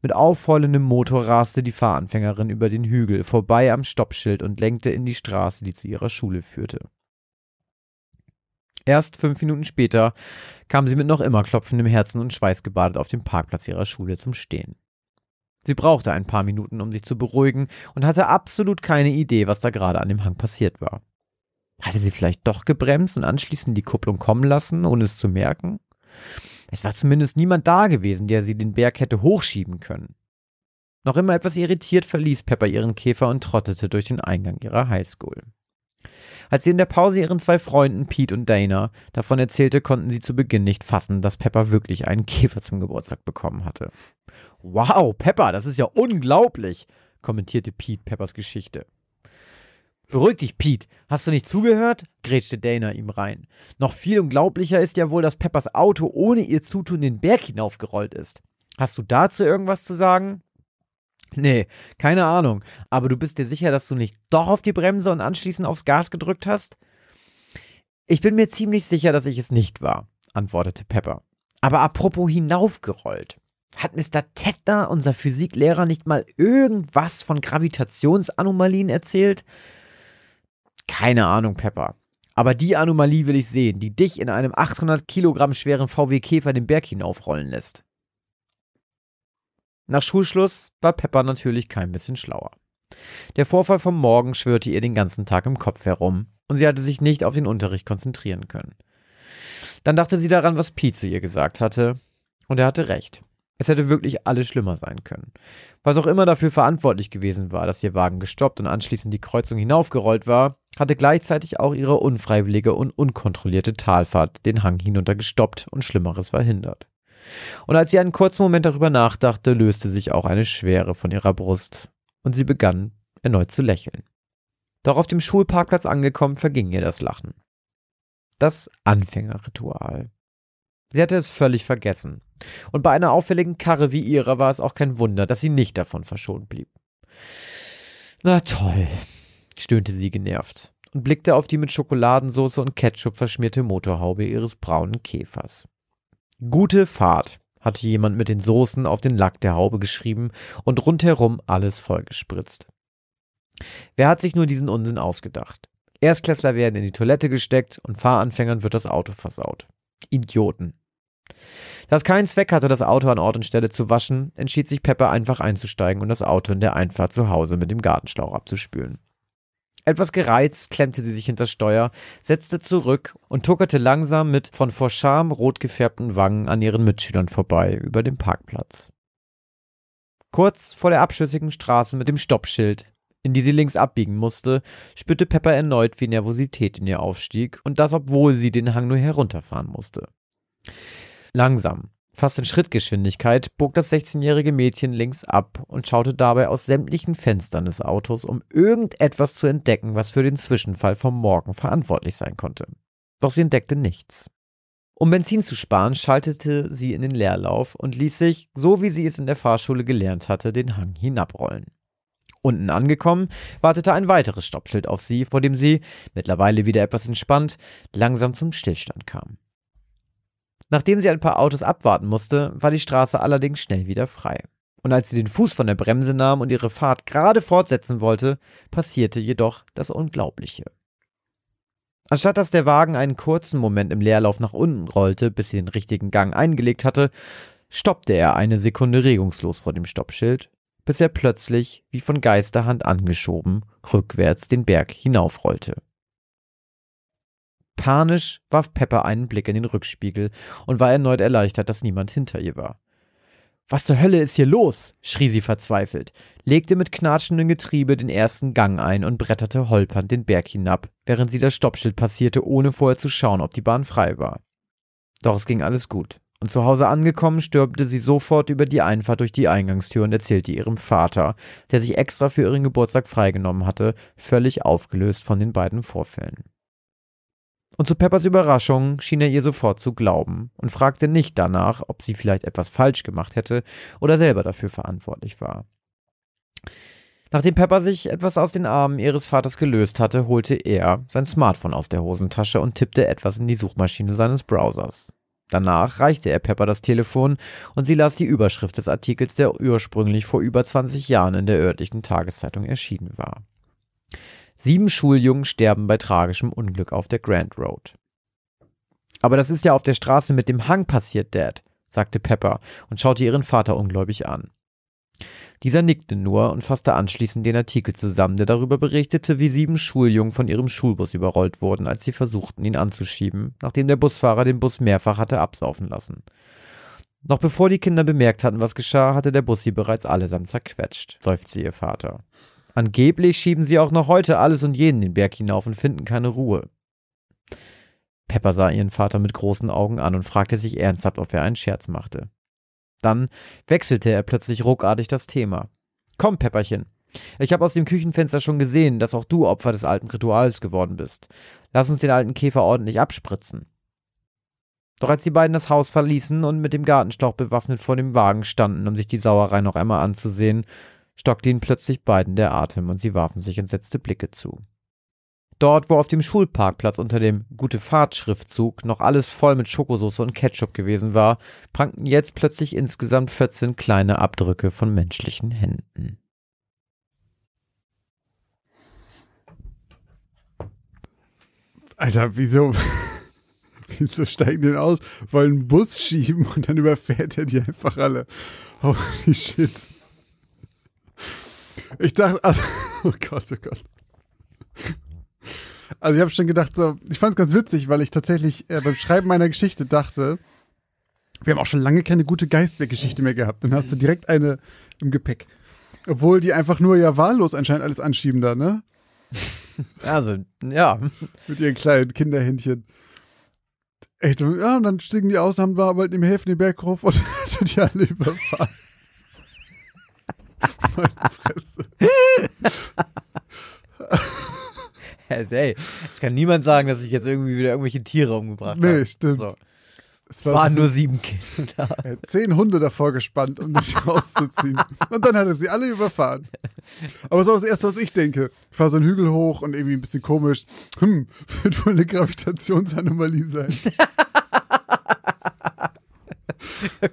S1: Mit aufheulendem Motor raste die Fahranfängerin über den Hügel, vorbei am Stoppschild und lenkte in die Straße, die zu ihrer Schule führte. Erst fünf Minuten später kam sie mit noch immer klopfendem Herzen und schweißgebadet auf dem Parkplatz ihrer Schule zum Stehen. Sie brauchte ein paar Minuten, um sich zu beruhigen und hatte absolut keine Idee, was da gerade an dem Hang passiert war. Hatte sie vielleicht doch gebremst und anschließend die Kupplung kommen lassen, ohne es zu merken? Es war zumindest niemand da gewesen, der sie den Berg hätte hochschieben können. Noch immer etwas irritiert verließ Pepper ihren Käfer und trottete durch den Eingang ihrer Highschool. Als sie in der Pause ihren zwei Freunden Pete und Dana davon erzählte, konnten sie zu Beginn nicht fassen, dass Pepper wirklich einen Käfer zum Geburtstag bekommen hatte. Wow, Pepper, das ist ja unglaublich, kommentierte Pete Peppers Geschichte. Beruhig dich, Pete. Hast du nicht zugehört? grätschte Dana ihm rein. Noch viel unglaublicher ist ja wohl, dass Peppers Auto ohne ihr Zutun den Berg hinaufgerollt ist. Hast du dazu irgendwas zu sagen? Nee, keine Ahnung. Aber du bist dir sicher, dass du nicht doch auf die Bremse und anschließend aufs Gas gedrückt hast? Ich bin mir ziemlich sicher, dass ich es nicht war, antwortete Pepper. Aber apropos hinaufgerollt. Hat Mr. Tettner, unser Physiklehrer, nicht mal irgendwas von Gravitationsanomalien erzählt? Keine Ahnung, Pepper. Aber die Anomalie will ich sehen, die dich in einem 800 Kilogramm schweren VW Käfer den Berg hinaufrollen lässt. Nach Schulschluss war Pepper natürlich kein bisschen schlauer. Der Vorfall vom Morgen schwörte ihr den ganzen Tag im Kopf herum und sie hatte sich nicht auf den Unterricht konzentrieren können. Dann dachte sie daran, was Pete zu ihr gesagt hatte, und er hatte recht. Es hätte wirklich alles schlimmer sein können. Was auch immer dafür verantwortlich gewesen war, dass ihr Wagen gestoppt und anschließend die Kreuzung hinaufgerollt war, hatte gleichzeitig auch ihre unfreiwillige und unkontrollierte Talfahrt den Hang hinunter gestoppt und Schlimmeres verhindert. Und als sie einen kurzen Moment darüber nachdachte, löste sich auch eine Schwere von ihrer Brust und sie begann erneut zu lächeln. Doch auf dem Schulparkplatz angekommen, verging ihr das Lachen. Das Anfängerritual. Sie hatte es völlig vergessen. Und bei einer auffälligen Karre wie ihrer war es auch kein Wunder, dass sie nicht davon verschont blieb. Na toll, stöhnte sie genervt und blickte auf die mit Schokoladensauce und Ketchup verschmierte Motorhaube ihres braunen Käfers. Gute Fahrt, hatte jemand mit den Soßen auf den Lack der Haube geschrieben und rundherum alles vollgespritzt. Wer hat sich nur diesen Unsinn ausgedacht? Erstklässler werden in die Toilette gesteckt und Fahranfängern wird das Auto versaut. Idioten. Da es keinen Zweck hatte, das Auto an Ort und Stelle zu waschen, entschied sich Pepper einfach einzusteigen und das Auto in der Einfahrt zu Hause mit dem Gartenschlauch abzuspülen. Etwas gereizt klemmte sie sich hinter Steuer, setzte zurück und tuckerte langsam mit von vor Scham rot gefärbten Wangen an ihren Mitschülern vorbei über den Parkplatz. Kurz vor der abschüssigen Straße mit dem Stoppschild, in die sie links abbiegen musste, spürte Pepper erneut, wie Nervosität in ihr aufstieg, und das obwohl sie den Hang nur herunterfahren musste. Langsam, Fast in Schrittgeschwindigkeit bog das 16-jährige Mädchen links ab und schaute dabei aus sämtlichen Fenstern des Autos, um irgendetwas zu entdecken, was für den Zwischenfall vom Morgen verantwortlich sein konnte. Doch sie entdeckte nichts. Um Benzin zu sparen, schaltete sie in den Leerlauf und ließ sich, so wie sie es in der Fahrschule gelernt hatte, den Hang hinabrollen. Unten angekommen, wartete ein weiteres Stoppschild auf sie, vor dem sie, mittlerweile wieder etwas entspannt, langsam zum Stillstand kam. Nachdem sie ein paar Autos abwarten musste, war die Straße allerdings schnell wieder frei. Und als sie den Fuß von der Bremse nahm und ihre Fahrt gerade fortsetzen wollte, passierte jedoch das Unglaubliche. Anstatt dass der Wagen einen kurzen Moment im Leerlauf nach unten rollte, bis sie den richtigen Gang eingelegt hatte, stoppte er eine Sekunde regungslos vor dem Stoppschild, bis er plötzlich, wie von Geisterhand angeschoben, rückwärts den Berg hinaufrollte. Panisch warf Pepper einen Blick in den Rückspiegel und war erneut erleichtert, dass niemand hinter ihr war. Was zur Hölle ist hier los? schrie sie verzweifelt, legte mit knatschendem Getriebe den ersten Gang ein und bretterte holpernd den Berg hinab, während sie das Stoppschild passierte, ohne vorher zu schauen, ob die Bahn frei war. Doch es ging alles gut. Und zu Hause angekommen, stürmte sie sofort über die Einfahrt durch die Eingangstür und erzählte ihrem Vater, der sich extra für ihren Geburtstag freigenommen hatte, völlig aufgelöst von den beiden Vorfällen. Und zu Peppers Überraschung schien er ihr sofort zu glauben und fragte nicht danach, ob sie vielleicht etwas falsch gemacht hätte oder selber dafür verantwortlich war. Nachdem Pepper sich etwas aus den Armen ihres Vaters gelöst hatte, holte er sein Smartphone aus der Hosentasche und tippte etwas in die Suchmaschine seines Browsers. Danach reichte er Pepper das Telefon und sie las die Überschrift des Artikels, der ursprünglich vor über 20 Jahren in der örtlichen Tageszeitung erschienen war. Sieben Schuljungen sterben bei tragischem Unglück auf der Grand Road. Aber das ist ja auf der Straße mit dem Hang passiert, Dad, sagte Pepper und schaute ihren Vater ungläubig an. Dieser nickte nur und fasste anschließend den Artikel zusammen, der darüber berichtete, wie sieben Schuljungen von ihrem Schulbus überrollt wurden, als sie versuchten, ihn anzuschieben, nachdem der Busfahrer den Bus mehrfach hatte absaufen lassen. Noch bevor die Kinder bemerkt hatten, was geschah, hatte der Bus sie bereits allesamt zerquetscht, seufzte ihr Vater. Angeblich schieben sie auch noch heute alles und jeden den Berg hinauf und finden keine Ruhe. Pepper sah ihren Vater mit großen Augen an und fragte sich ernsthaft, ob er einen Scherz machte. Dann wechselte er plötzlich ruckartig das Thema. Komm, Pepperchen. Ich habe aus dem Küchenfenster schon gesehen, dass auch du Opfer des alten Rituals geworden bist. Lass uns den alten Käfer ordentlich abspritzen. Doch als die beiden das Haus verließen und mit dem Gartenschlauch bewaffnet vor dem Wagen standen, um sich die Sauerei noch einmal anzusehen, stockte ihnen plötzlich beiden der Atem und sie warfen sich entsetzte Blicke zu. Dort, wo auf dem Schulparkplatz unter dem Gute Fahrt Schriftzug noch alles voll mit Schokosauce und Ketchup gewesen war, prangten jetzt plötzlich insgesamt 14 kleine Abdrücke von menschlichen Händen.
S2: Alter, wieso, wieso steigen die denn aus? Wollen einen Bus schieben und dann überfährt er die einfach alle. Holy shit. Ich dachte, also, oh Gott, oh Gott. Also ich habe schon gedacht, so, ich fand es ganz witzig, weil ich tatsächlich äh, beim Schreiben meiner Geschichte dachte, wir haben auch schon lange keine gute Geistberg-Geschichte mehr gehabt. Dann hast du direkt eine im Gepäck. Obwohl die einfach nur ja wahllos anscheinend alles anschieben da, ne?
S1: Also, ja.
S2: Mit ihren kleinen Kinderhändchen. Echt, ja, und dann stiegen die aus, haben wir halt im Häfen den Berg rauf und sind die alle überfahren. Meine Fresse.
S1: Hey, jetzt kann niemand sagen, dass ich jetzt irgendwie wieder irgendwelche Tiere umgebracht habe.
S2: Nee, stimmt.
S1: So.
S2: Es
S1: Es waren nur sieben Kinder.
S2: Er hat zehn Hunde davor gespannt, um dich rauszuziehen. Und dann hat er sie alle überfahren. Aber ist auch das Erste, was ich denke. Ich fahre so einen Hügel hoch und irgendwie ein bisschen komisch. Hm, wird wohl eine Gravitationsanomalie sein.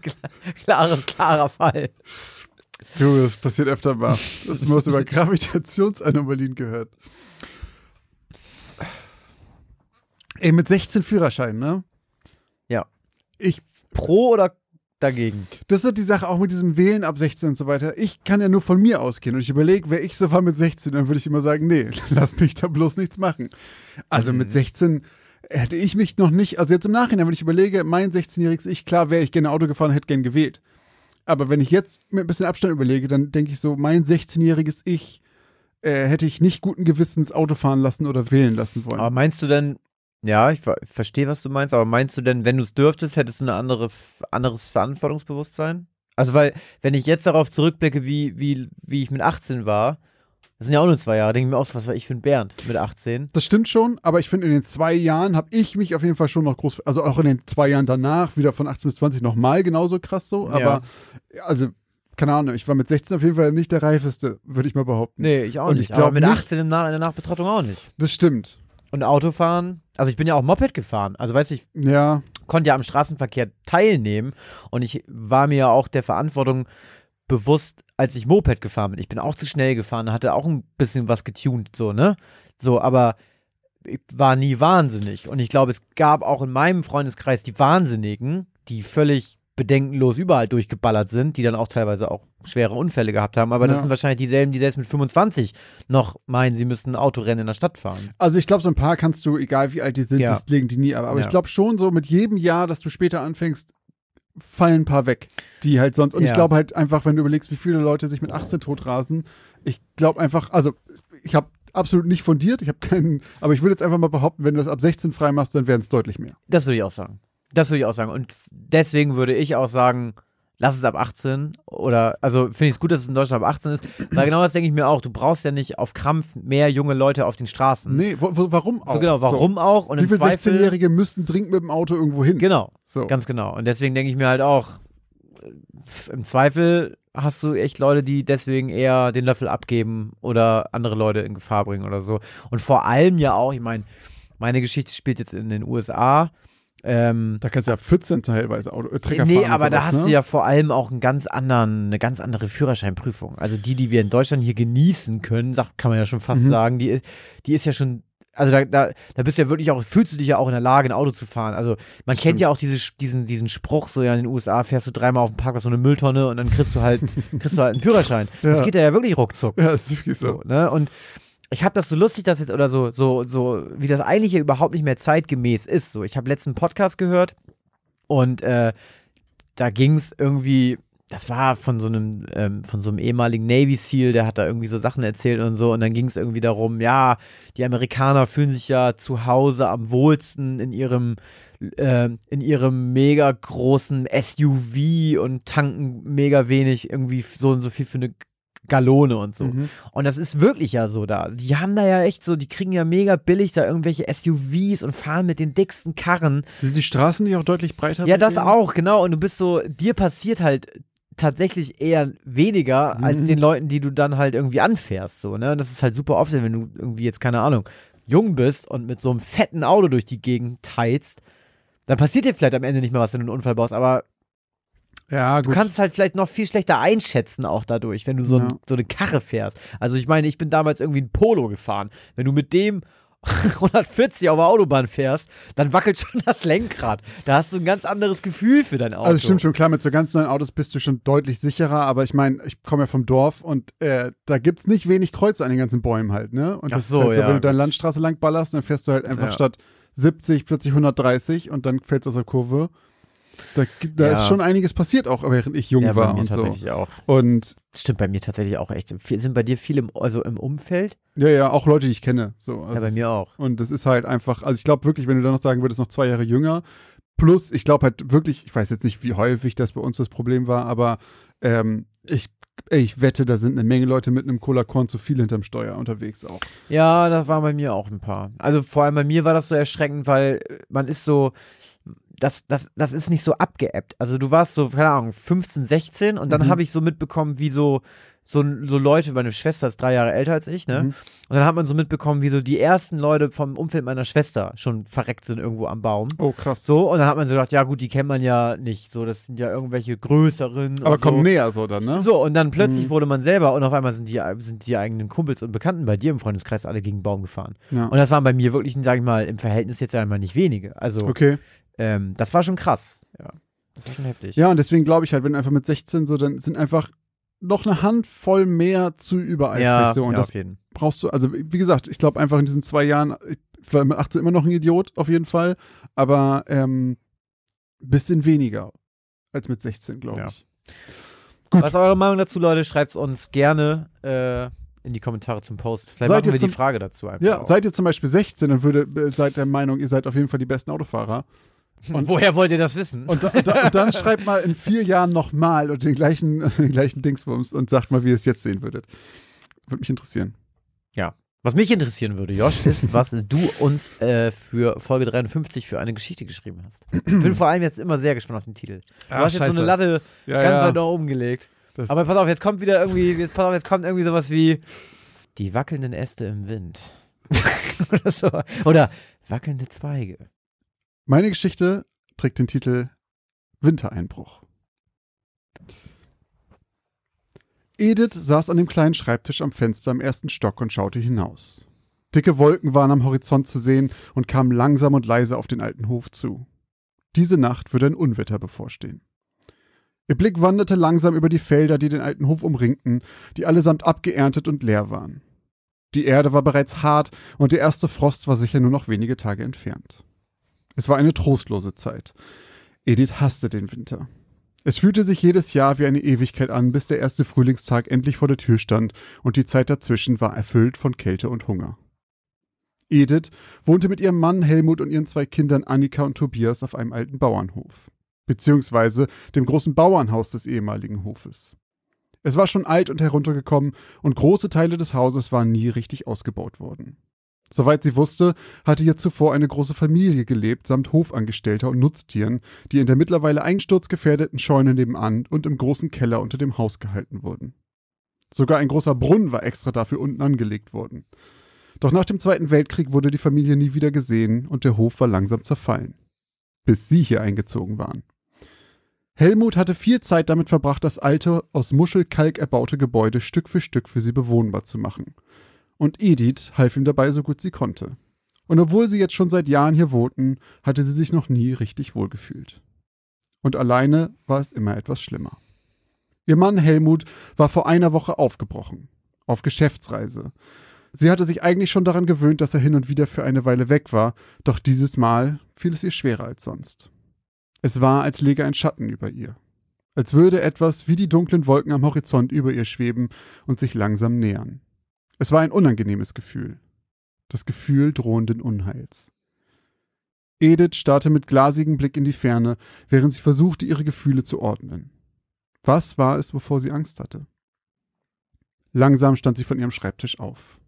S1: Klares, klarer Fall.
S2: Du, das passiert öfter mal. Das muss über Gravitationsanomalien gehört. Ey, mit 16 Führerschein, ne?
S1: Ja.
S2: Ich,
S1: Pro oder dagegen?
S2: das ist die Sache auch mit diesem Wählen ab 16 und so weiter. Ich kann ja nur von mir ausgehen und ich überlege, wäre ich so war mit 16, dann würde ich immer sagen, nee, lass mich da bloß nichts machen. Also mit 16 hätte ich mich noch nicht, also jetzt im Nachhinein, wenn ich überlege, mein 16-jähriges Ich, klar wäre ich gerne Auto gefahren, hätte gern gewählt. Aber wenn ich jetzt mit ein bisschen Abstand überlege, dann denke ich so, mein 16-jähriges Ich äh, hätte ich nicht guten Gewissens Auto fahren lassen oder wählen lassen wollen.
S1: Aber meinst du denn, ja, ich ver verstehe, was du meinst, aber meinst du denn, wenn du es dürftest, hättest du ein andere, anderes Verantwortungsbewusstsein? Also, weil, wenn ich jetzt darauf zurückblicke, wie, wie, wie ich mit 18 war, das sind ja auch nur zwei Jahre, denke ich mir aus, was war ich für ein Bernd mit 18?
S2: Das stimmt schon, aber ich finde, in den zwei Jahren habe ich mich auf jeden Fall schon noch groß, also auch in den zwei Jahren danach, wieder von 18 bis 20 nochmal genauso krass so, aber also, keine Ahnung, ich war mit 16 auf jeden Fall nicht der reifeste, würde ich mal behaupten.
S1: Nee, ich auch
S2: Und
S1: nicht.
S2: ich
S1: aber mit
S2: nicht-
S1: 18 im Nach in der Nachbetrachtung auch nicht.
S2: Das stimmt.
S1: Und Autofahren, also ich bin ja auch Moped gefahren. Also weiß ich,
S2: Ja,
S1: konnte ja am Straßenverkehr teilnehmen und ich war mir ja auch der Verantwortung bewusst, als ich Moped gefahren bin. Ich bin auch zu schnell gefahren, hatte auch ein bisschen was getuned, so, ne? So, aber ich war nie wahnsinnig. Und ich glaube, es gab auch in meinem Freundeskreis die Wahnsinnigen, die völlig bedenkenlos überall durchgeballert sind, die dann auch teilweise auch schwere Unfälle gehabt haben. Aber das
S2: Ja.
S1: sind wahrscheinlich dieselben, die selbst mit 25 noch meinen, sie müssten ein Autorennen in der Stadt fahren.
S2: also ich glaube, so ein paar kannst du, egal wie alt die sind,
S1: Ja.
S2: das legen die nie ab. Aber
S1: Ja.
S2: ich glaube schon, so mit jedem Jahr, dass du später anfängst, fallen ein paar weg, die halt sonst. Und ich
S1: Ja.
S2: glaube halt einfach, wenn du überlegst, wie viele Leute sich mit 18 totrasen, ich glaube einfach, also ich habe absolut nicht fundiert, ich habe keinen, aber ich würde jetzt einfach mal behaupten, wenn du das ab 16 frei machst, dann wären es deutlich mehr.
S1: Das würde ich auch sagen. Das würde ich auch sagen. Und deswegen würde ich auch sagen, lass es ab 18 oder, also finde ich es gut, dass es in Deutschland ab 18 ist, weil genau das denke ich mir auch. Du brauchst ja nicht auf Krampf mehr junge Leute auf den Straßen.
S2: Nee, wo, wo, warum auch?
S1: So genau, warum auch? Und
S2: Wie viele
S1: Zweifel,
S2: 16-Jährige müssten dringend mit dem Auto irgendwo hin?
S1: genau,
S2: So.
S1: ganz genau. Und deswegen denke ich mir halt auch, im Zweifel hast du echt Leute, die deswegen eher den Löffel abgeben oder andere Leute in Gefahr bringen oder so. Und vor allem ja auch, ich meine, meine Geschichte spielt jetzt in den USA. Ähm,
S2: Da kannst du ja ab 14 teilweise Auto, äh, Trecker
S1: nee,
S2: fahren. und
S1: aber da
S2: sowas,
S1: hast
S2: ne?
S1: du ja vor allem auch einen ganz anderen, eine ganz andere Führerscheinprüfung. Also die, die wir in Deutschland hier genießen können, kann man ja schon fast
S2: Mhm.
S1: sagen, die, die ist ja schon, also da, da, da bist du ja wirklich auch, fühlst du dich ja auch in der Lage, ein Auto zu fahren. Also man kennt
S2: Stimmt.
S1: ja auch diese, diesen, diesen Spruch, so ja in den USA fährst du dreimal auf dem Parkplatz so eine Mülltonne und dann kriegst du halt, kriegst du halt einen Führerschein. Das
S2: Ja.
S1: geht ja wirklich ruckzuck.
S2: Ja, ist wirklich so.
S1: So, ne? Und ich habe das so lustig, dass jetzt, oder so, so, so, wie das eigentlich ja überhaupt nicht mehr zeitgemäß ist. So, ich habe letzten Podcast gehört und äh, da ging es irgendwie, das war von so einem, ähm, von so einem ehemaligen Navy SEAL, der hat da irgendwie so Sachen erzählt und so. Und dann ging es irgendwie darum, ja, die Amerikaner fühlen sich ja zu Hause am wohlsten in ihrem, äh, in ihrem mega großen SUV und tanken mega wenig, irgendwie so und so viel für eine Gallone und so.
S2: Mhm.
S1: Und das ist wirklich ja so da. Die haben da ja echt so, die kriegen ja mega billig da irgendwelche SUVs und fahren mit den dicksten Karren.
S2: Sind die Straßen nicht auch deutlich breiter?
S1: Ja, das
S2: denen?
S1: auch, genau. Und du bist so, dir passiert halt tatsächlich eher weniger
S2: Mhm.
S1: als den Leuten, die du dann halt irgendwie anfährst, so, ne? Und das ist halt super oft, wenn du irgendwie jetzt, keine Ahnung, jung bist und mit so einem fetten Auto durch die Gegend teilst, dann passiert dir vielleicht am Ende nicht mehr was, wenn du einen Unfall baust, aber
S2: Ja,
S1: du
S2: gut.
S1: kannst halt vielleicht noch viel schlechter einschätzen auch dadurch, wenn du so, ein,
S2: Ja.
S1: so eine Karre fährst. Also ich meine, ich bin damals irgendwie ein Polo gefahren. Wenn du mit dem 140 auf der Autobahn fährst, dann wackelt schon das Lenkrad. Da hast du ein ganz anderes Gefühl für dein Auto.
S2: Also es stimmt schon, klar, mit so ganz neuen Autos bist du schon deutlich sicherer, aber ich meine, ich komme ja vom Dorf und äh, da gibt es nicht wenig Kreuze an den ganzen Bäumen halt, ne? Und
S1: Ach
S2: das
S1: so,
S2: ist halt so,
S1: ja,
S2: wenn du deine. Landstraße lang ballerst, dann fährst du halt einfach
S1: Ja.
S2: statt 70 plötzlich 130 und dann fällst du aus der Kurve. Da, da
S1: Ja.
S2: ist schon einiges passiert, auch während ich jung
S1: ja, bei
S2: war
S1: mir
S2: und so.
S1: tatsächlich auch.
S2: Und
S1: Stimmt bei mir tatsächlich auch echt. Sind bei dir viele im, also im Umfeld?
S2: ja, ja, auch Leute, die ich kenne. So. Also
S1: ja, bei mir auch.
S2: Und das ist halt einfach, also ich glaube wirklich, wenn du dann noch sagen würdest, noch zwei Jahre jünger, plus, ich glaube halt wirklich, ich weiß jetzt nicht, wie häufig das bei uns das Problem war, aber ähm, ich, ey, ich wette, da sind eine Menge Leute mit einem Cola-Korn zu viel hinterm Steuer unterwegs auch.
S1: Ja, das waren bei mir auch ein paar. Also vor allem bei mir war das so erschreckend, weil man ist so, das, das, das ist nicht so abgeappt. Also du warst so, keine Ahnung, 15, 16 und dann
S2: Mhm.
S1: habe ich so mitbekommen, wie so, so, so Leute, meine Schwester ist drei Jahre älter als ich, ne?
S2: Mhm.
S1: Und dann hat man so mitbekommen, wie so die ersten Leute vom Umfeld meiner Schwester schon verreckt sind irgendwo am Baum.
S2: Oh, krass.
S1: So, und dann hat man so gedacht, ja gut, die kennt man ja nicht. So, das sind ja irgendwelche größeren.
S2: aber
S1: und so.
S2: näher so dann, ne?
S1: So, und dann plötzlich
S2: Mhm.
S1: wurde man selber und auf einmal sind die, sind die eigenen Kumpels und Bekannten bei dir im Freundeskreis alle gegen den Baum gefahren.
S2: Ja.
S1: Und das waren bei mir wirklich, sage ich mal, im Verhältnis jetzt einmal nicht wenige. Also,
S2: Okay.
S1: Ähm, das war schon krass. Ja, das war schon heftig.
S2: Ja, und deswegen glaube ich halt, wenn du einfach mit 16 so, dann sind einfach noch eine Handvoll mehr zu übereifrig
S1: ja,
S2: so. Und
S1: ja
S2: das
S1: auf jeden
S2: brauchst du, also wie gesagt, ich glaube einfach in diesen zwei Jahren, ich war mit 18 immer noch ein Idiot, auf jeden Fall, aber ähm, bisschen weniger als mit 16, glaube
S1: Ja.
S2: ich. Gut.
S1: Was ist eure Meinung dazu, Leute? Schreibt es uns gerne äh, in die Kommentare zum Post. Vielleicht
S2: Seid
S1: machen
S2: ihr
S1: wir die
S2: zum-
S1: Frage dazu einfach.
S2: Ja,
S1: auch.
S2: seid ihr zum Beispiel 16 und würde, äh, seid der Meinung, ihr seid auf jeden Fall die besten Autofahrer. Und,
S1: Woher wollt ihr das wissen?
S2: und, und, und dann schreibt mal in vier Jahren nochmal und den gleichen, den gleichen Dingsbums und sagt mal, wie ihr es jetzt sehen würdet. Würde mich interessieren.
S1: Was mich interessieren würde, Josh, ist, was du uns äh, für Folge 53 für eine Geschichte geschrieben hast. Ich bin vor allem jetzt immer sehr gespannt auf den Titel. Du
S2: Ah,
S1: hast jetzt so eine
S2: scheiße.
S1: Latte
S2: Ja,
S1: ganz
S2: ja.
S1: weit nach oben gelegt.
S2: Das,
S1: Aber pass auf, jetzt kommt wieder irgendwie, jetzt, pass auf, jetzt kommt irgendwie sowas wie die wackelnden Äste im Wind. Oder so. Oder wackelnde Zweige.
S2: Meine Geschichte trägt den Titel Wintereinbruch. Edith saß an dem kleinen Schreibtisch am Fenster im ersten Stock und schaute hinaus. Dicke Wolken waren am Horizont zu sehen und kamen langsam und leise auf den alten Hof zu. Diese Nacht würde ein Unwetter bevorstehen. Ihr Blick wanderte langsam über die Felder, die den alten Hof umringten, die allesamt abgeerntet und leer waren. Die Erde war bereits hart und der erste Frost war sicher nur noch wenige Tage entfernt. Es war eine trostlose Zeit. Edith hasste den Winter. Es fühlte sich jedes Jahr wie eine Ewigkeit an, bis der erste Frühlingstag endlich vor der Tür stand und die Zeit dazwischen war erfüllt von Kälte und Hunger. Edith wohnte mit ihrem Mann Helmut und ihren zwei Kindern Annika und Tobias auf einem alten Bauernhof, beziehungsweise dem großen Bauernhaus des ehemaligen Hofes. Es war schon alt und heruntergekommen und große Teile des Hauses waren nie richtig ausgebaut worden. Soweit sie wusste, hatte hier zuvor eine große Familie gelebt, samt Hofangestellter und Nutztieren, die in der mittlerweile einsturzgefährdeten Scheune nebenan und im großen Keller unter dem Haus gehalten wurden. Sogar ein großer Brunnen war extra dafür unten angelegt worden. Doch nach dem Zweiten Weltkrieg wurde die Familie nie wieder gesehen und der Hof war langsam zerfallen. Bis sie hier eingezogen waren. Helmut hatte viel Zeit damit verbracht, das alte, aus Muschelkalk erbaute Gebäude Stück für Stück für sie bewohnbar zu machen. Und Edith half ihm dabei so gut sie konnte. Und obwohl sie jetzt schon seit Jahren hier wohnten, hatte sie sich noch nie richtig wohlgefühlt. Und alleine war es immer etwas schlimmer. Ihr Mann Helmut war vor einer Woche aufgebrochen, auf Geschäftsreise. Sie hatte sich eigentlich schon daran gewöhnt, dass er hin und wieder für eine Weile weg war, doch dieses Mal fiel es ihr schwerer als sonst. Es war, als läge ein Schatten über ihr. als würde etwas wie die dunklen Wolken am Horizont über ihr schweben und sich langsam nähern. Es war ein unangenehmes Gefühl. Das Gefühl drohenden Unheils. Edith starrte mit glasigem Blick in die Ferne, während sie versuchte, ihre Gefühle zu ordnen. Was war es, wovor sie Angst hatte? Langsam stand sie von ihrem Schreibtisch auf.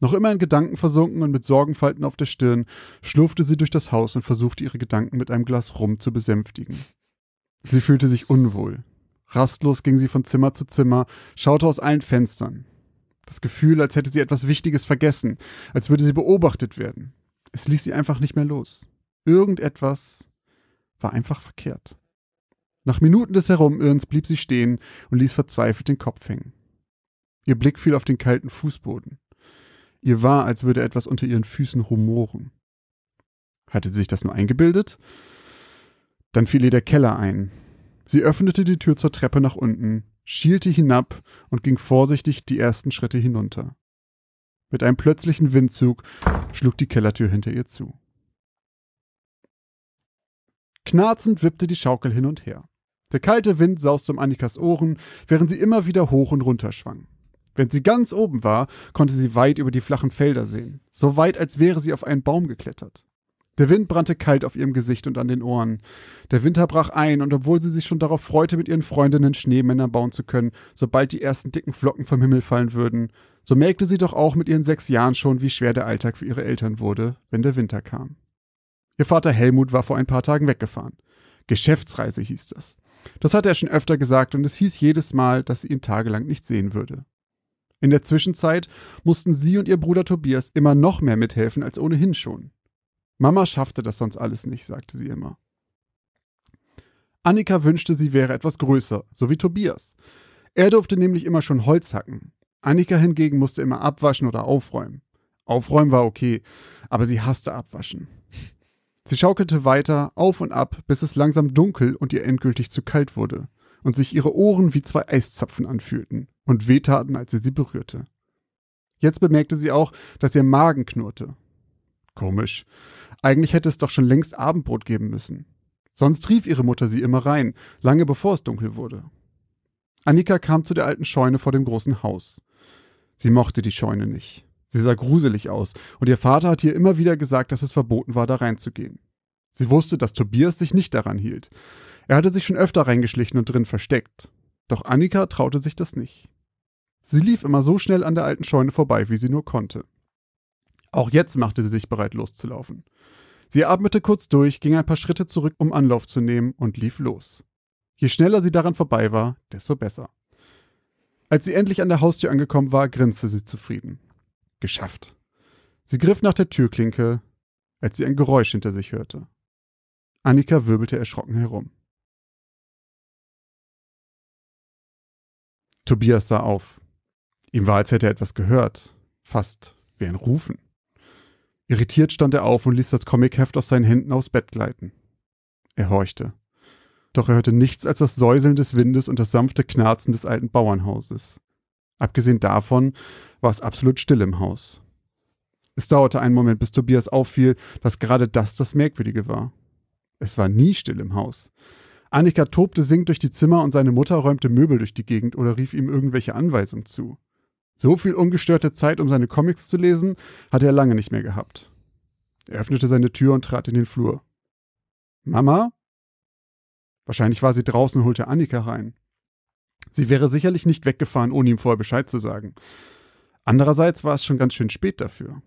S2: Noch immer in Gedanken versunken und mit Sorgenfalten auf der Stirn, schlurfte sie durch das Haus und versuchte ihre Gedanken mit einem Glas Rum zu besänftigen. Sie fühlte sich unwohl. Rastlos ging sie von Zimmer zu Zimmer, schaute aus allen Fenstern. Das Gefühl, als hätte sie etwas Wichtiges vergessen, als würde sie beobachtet werden. Es ließ sie einfach nicht mehr los. Irgendetwas war einfach verkehrt. Nach Minuten des Herumirrens blieb sie stehen und ließ verzweifelt den Kopf hängen. Ihr Blick fiel auf den kalten Fußboden. Ihr war, als würde etwas unter ihren Füßen rumoren. Hatte sie sich das nur eingebildet? Dann fiel ihr der Keller ein. Sie öffnete die Tür zur Treppe nach unten, schielte hinab und ging vorsichtig die ersten Schritte hinunter. Mit einem plötzlichen Windzug schlug die Kellertür hinter ihr zu. Knarzend wippte die Schaukel hin und her. Der kalte Wind sauste um Annikas Ohren, während sie immer wieder hoch und runter schwang. Wenn sie ganz oben war, konnte sie weit über die flachen Felder sehen, so weit, als wäre sie auf einen Baum geklettert. Der Wind brannte kalt auf ihrem Gesicht und an den Ohren. Der Winter brach ein, und obwohl sie sich schon darauf freute, mit ihren Freundinnen Schneemänner bauen zu können, sobald die ersten dicken Flocken vom Himmel fallen würden, so merkte sie doch auch mit ihren sechs Jahren schon, wie schwer der Alltag für ihre Eltern wurde, wenn der Winter kam. Ihr Vater Helmut war vor ein paar Tagen weggefahren. Geschäftsreise hieß das. Das hatte er schon öfter gesagt, und es hieß jedes Mal, dass sie ihn tagelang nicht sehen würde. In der Zwischenzeit mussten sie und ihr Bruder Tobias immer noch mehr mithelfen als ohnehin schon. Mama schaffte das sonst alles nicht, sagte sie immer. Annika wünschte, sie wäre etwas größer, so wie Tobias. Er durfte nämlich immer schon Holz hacken. Annika hingegen musste immer abwaschen oder aufräumen. Aufräumen war okay, aber sie hasste abwaschen. Sie schaukelte weiter auf und ab, bis es langsam dunkel und ihr endgültig zu kalt wurde und sich ihre Ohren wie zwei Eiszapfen anfühlten und wehtaten, als sie sie berührte. Jetzt bemerkte sie auch, dass ihr Magen knurrte. Komisch. Eigentlich hätte es doch schon längst Abendbrot geben müssen. Sonst rief ihre Mutter sie immer rein, lange bevor es dunkel wurde. Annika kam zu der alten Scheune vor dem großen Haus. Sie mochte die Scheune nicht. Sie sah gruselig aus, und ihr Vater hat ihr immer wieder gesagt, dass es verboten war, da reinzugehen. Sie wusste, dass Tobias sich nicht daran hielt. Er hatte sich schon öfter reingeschlichen und drin versteckt. Doch Annika traute sich das nicht. Sie lief immer so schnell an der alten Scheune vorbei, wie sie nur konnte. Auch jetzt machte sie sich bereit, loszulaufen. Sie atmete kurz durch, ging ein paar Schritte zurück, um Anlauf zu nehmen, und lief los. Je schneller sie daran vorbei war, desto besser. Als sie endlich an der Haustür angekommen war, grinste sie zufrieden. Geschafft. Sie griff nach der Türklinke, als sie ein Geräusch hinter sich hörte. Annika wirbelte erschrocken herum. Tobias sah auf. Ihm war, als hätte er etwas gehört, fast wie ein Rufen. Irritiert stand er auf und ließ das Comicheft aus seinen Händen aufs Bett gleiten. Er horchte. Doch er hörte nichts als das Säuseln des Windes und das sanfte Knarzen des alten Bauernhauses. Abgesehen davon war es absolut still im Haus. Es dauerte einen Moment, bis Tobias auffiel, dass gerade das das Merkwürdige war. Es war nie still im Haus. Annika tobte singend durch die Zimmer und seine Mutter räumte Möbel durch die Gegend oder rief ihm irgendwelche Anweisungen zu. So viel ungestörte Zeit, um seine Comics zu lesen, hatte er lange nicht mehr gehabt. Er öffnete seine Tür und trat in den Flur. Mama? Wahrscheinlich war sie draußen und holte Annika rein. Sie wäre sicherlich nicht weggefahren, ohne ihm vorher Bescheid zu sagen. Andererseits war es schon ganz schön spät dafür.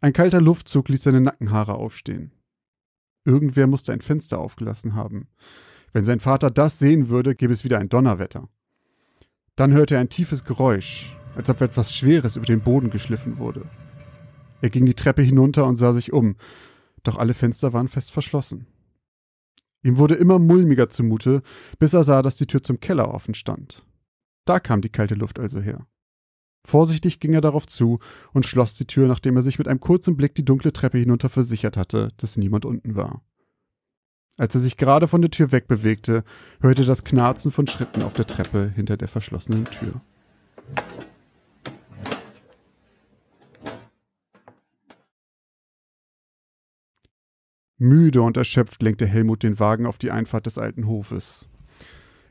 S2: Ein kalter Luftzug ließ seine Nackenhaare aufstehen. Irgendwer musste ein Fenster aufgelassen haben. Wenn sein Vater das sehen würde, gäbe es wieder ein Donnerwetter. Dann hörte er ein tiefes Geräusch, als ob etwas Schweres über den Boden geschliffen wurde. Er ging die Treppe hinunter und sah sich um, doch alle Fenster waren fest verschlossen. Ihm wurde immer mulmiger zumute, bis er sah, dass die Tür zum Keller offen stand. Da kam die kalte Luft also her. Vorsichtig ging er darauf zu und schloss die Tür, nachdem er sich mit einem kurzen Blick die dunkle Treppe hinunter versichert hatte, dass niemand unten war. Als er sich gerade von der Tür wegbewegte, hörte das Knarzen von Schritten auf der Treppe hinter der verschlossenen Tür. Müde und erschöpft lenkte Helmut den Wagen auf die Einfahrt des alten Hofes.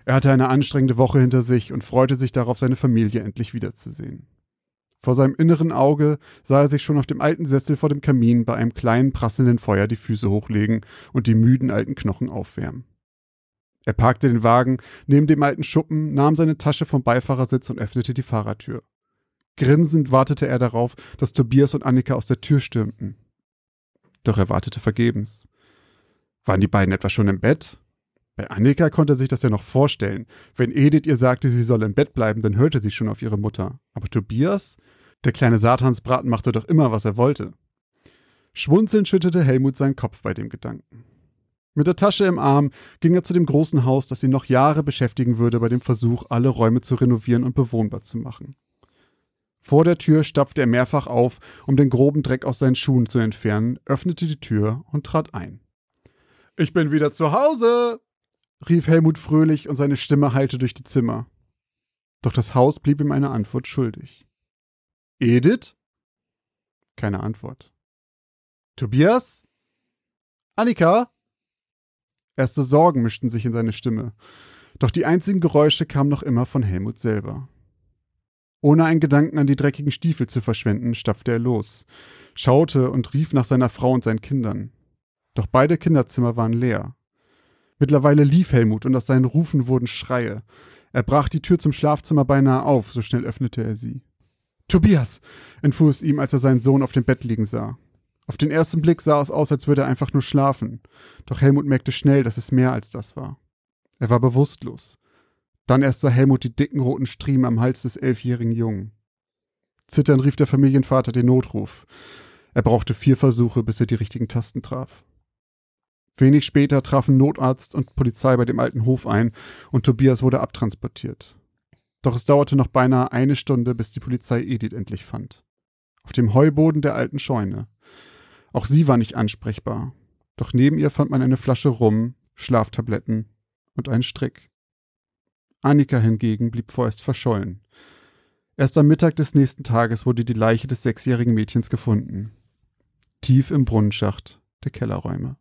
S2: Er hatte eine anstrengende Woche hinter sich und freute sich darauf, seine Familie endlich wiederzusehen. Vor seinem inneren Auge sah er sich schon auf dem alten Sessel vor dem Kamin bei einem kleinen prasselnden Feuer die Füße hochlegen und die müden alten Knochen aufwärmen. Er parkte den Wagen neben dem alten Schuppen, nahm seine Tasche vom Beifahrersitz und öffnete die Fahrertür. Grinsend wartete er darauf, dass Tobias und Annika aus der Tür stürmten. Doch er wartete vergebens. Waren die beiden etwa schon im Bett? Bei Annika konnte sich das ja noch vorstellen. Wenn Edith ihr sagte, sie solle im Bett bleiben, dann hörte sie schon auf ihre Mutter. Aber Tobias? Der kleine Satansbraten machte doch immer, was er wollte. Schmunzelnd schüttete Helmut seinen Kopf bei dem Gedanken. Mit der Tasche im Arm ging er zu dem großen Haus, das ihn noch Jahre beschäftigen würde bei dem Versuch, alle Räume zu renovieren und bewohnbar zu machen. Vor der Tür stapfte er mehrfach auf, um den groben Dreck aus seinen Schuhen zu entfernen, öffnete die Tür und trat ein. Ich bin wieder zu Hause, rief Helmut fröhlich und seine Stimme hallte durch die Zimmer. Doch das Haus blieb ihm eine Antwort schuldig. Edith? Keine Antwort. Tobias? Annika? Erste Sorgen mischten sich in seine Stimme. Doch die einzigen Geräusche kamen noch immer von Helmut selber. Ohne einen Gedanken an die dreckigen Stiefel zu verschwenden, stapfte er los, schaute und rief nach seiner Frau und seinen Kindern. Doch beide Kinderzimmer waren leer. Mittlerweile lief Helmut und aus seinen Rufen wurden Schreie. Er brach die Tür zum Schlafzimmer beinahe auf, so schnell öffnete er sie. Tobias! entfuhr es ihm, als er seinen Sohn auf dem Bett liegen sah. Auf den ersten Blick sah es aus, als würde er einfach nur schlafen. Doch Helmut merkte schnell, dass es mehr als das war. Er war bewusstlos. Dann erst sah Helmut die dicken roten Striemen am Hals des elfjährigen Jungen. Zitternd rief der Familienvater den Notruf. Er brauchte vier Versuche, bis er die richtigen Tasten traf. Wenig später trafen Notarzt und Polizei bei dem alten Hof ein und Tobias wurde abtransportiert. Doch es dauerte noch beinahe eine Stunde, bis die Polizei Edith endlich fand. Auf dem Heuboden der alten Scheune. Auch sie war nicht ansprechbar. Doch neben ihr fand man eine Flasche Rum, Schlaftabletten und einen Strick. Annika hingegen blieb vorerst verschollen. Erst am Mittag des nächsten Tages wurde die Leiche des sechsjährigen Mädchens gefunden. Tief im Brunnenschacht der Kellerräume.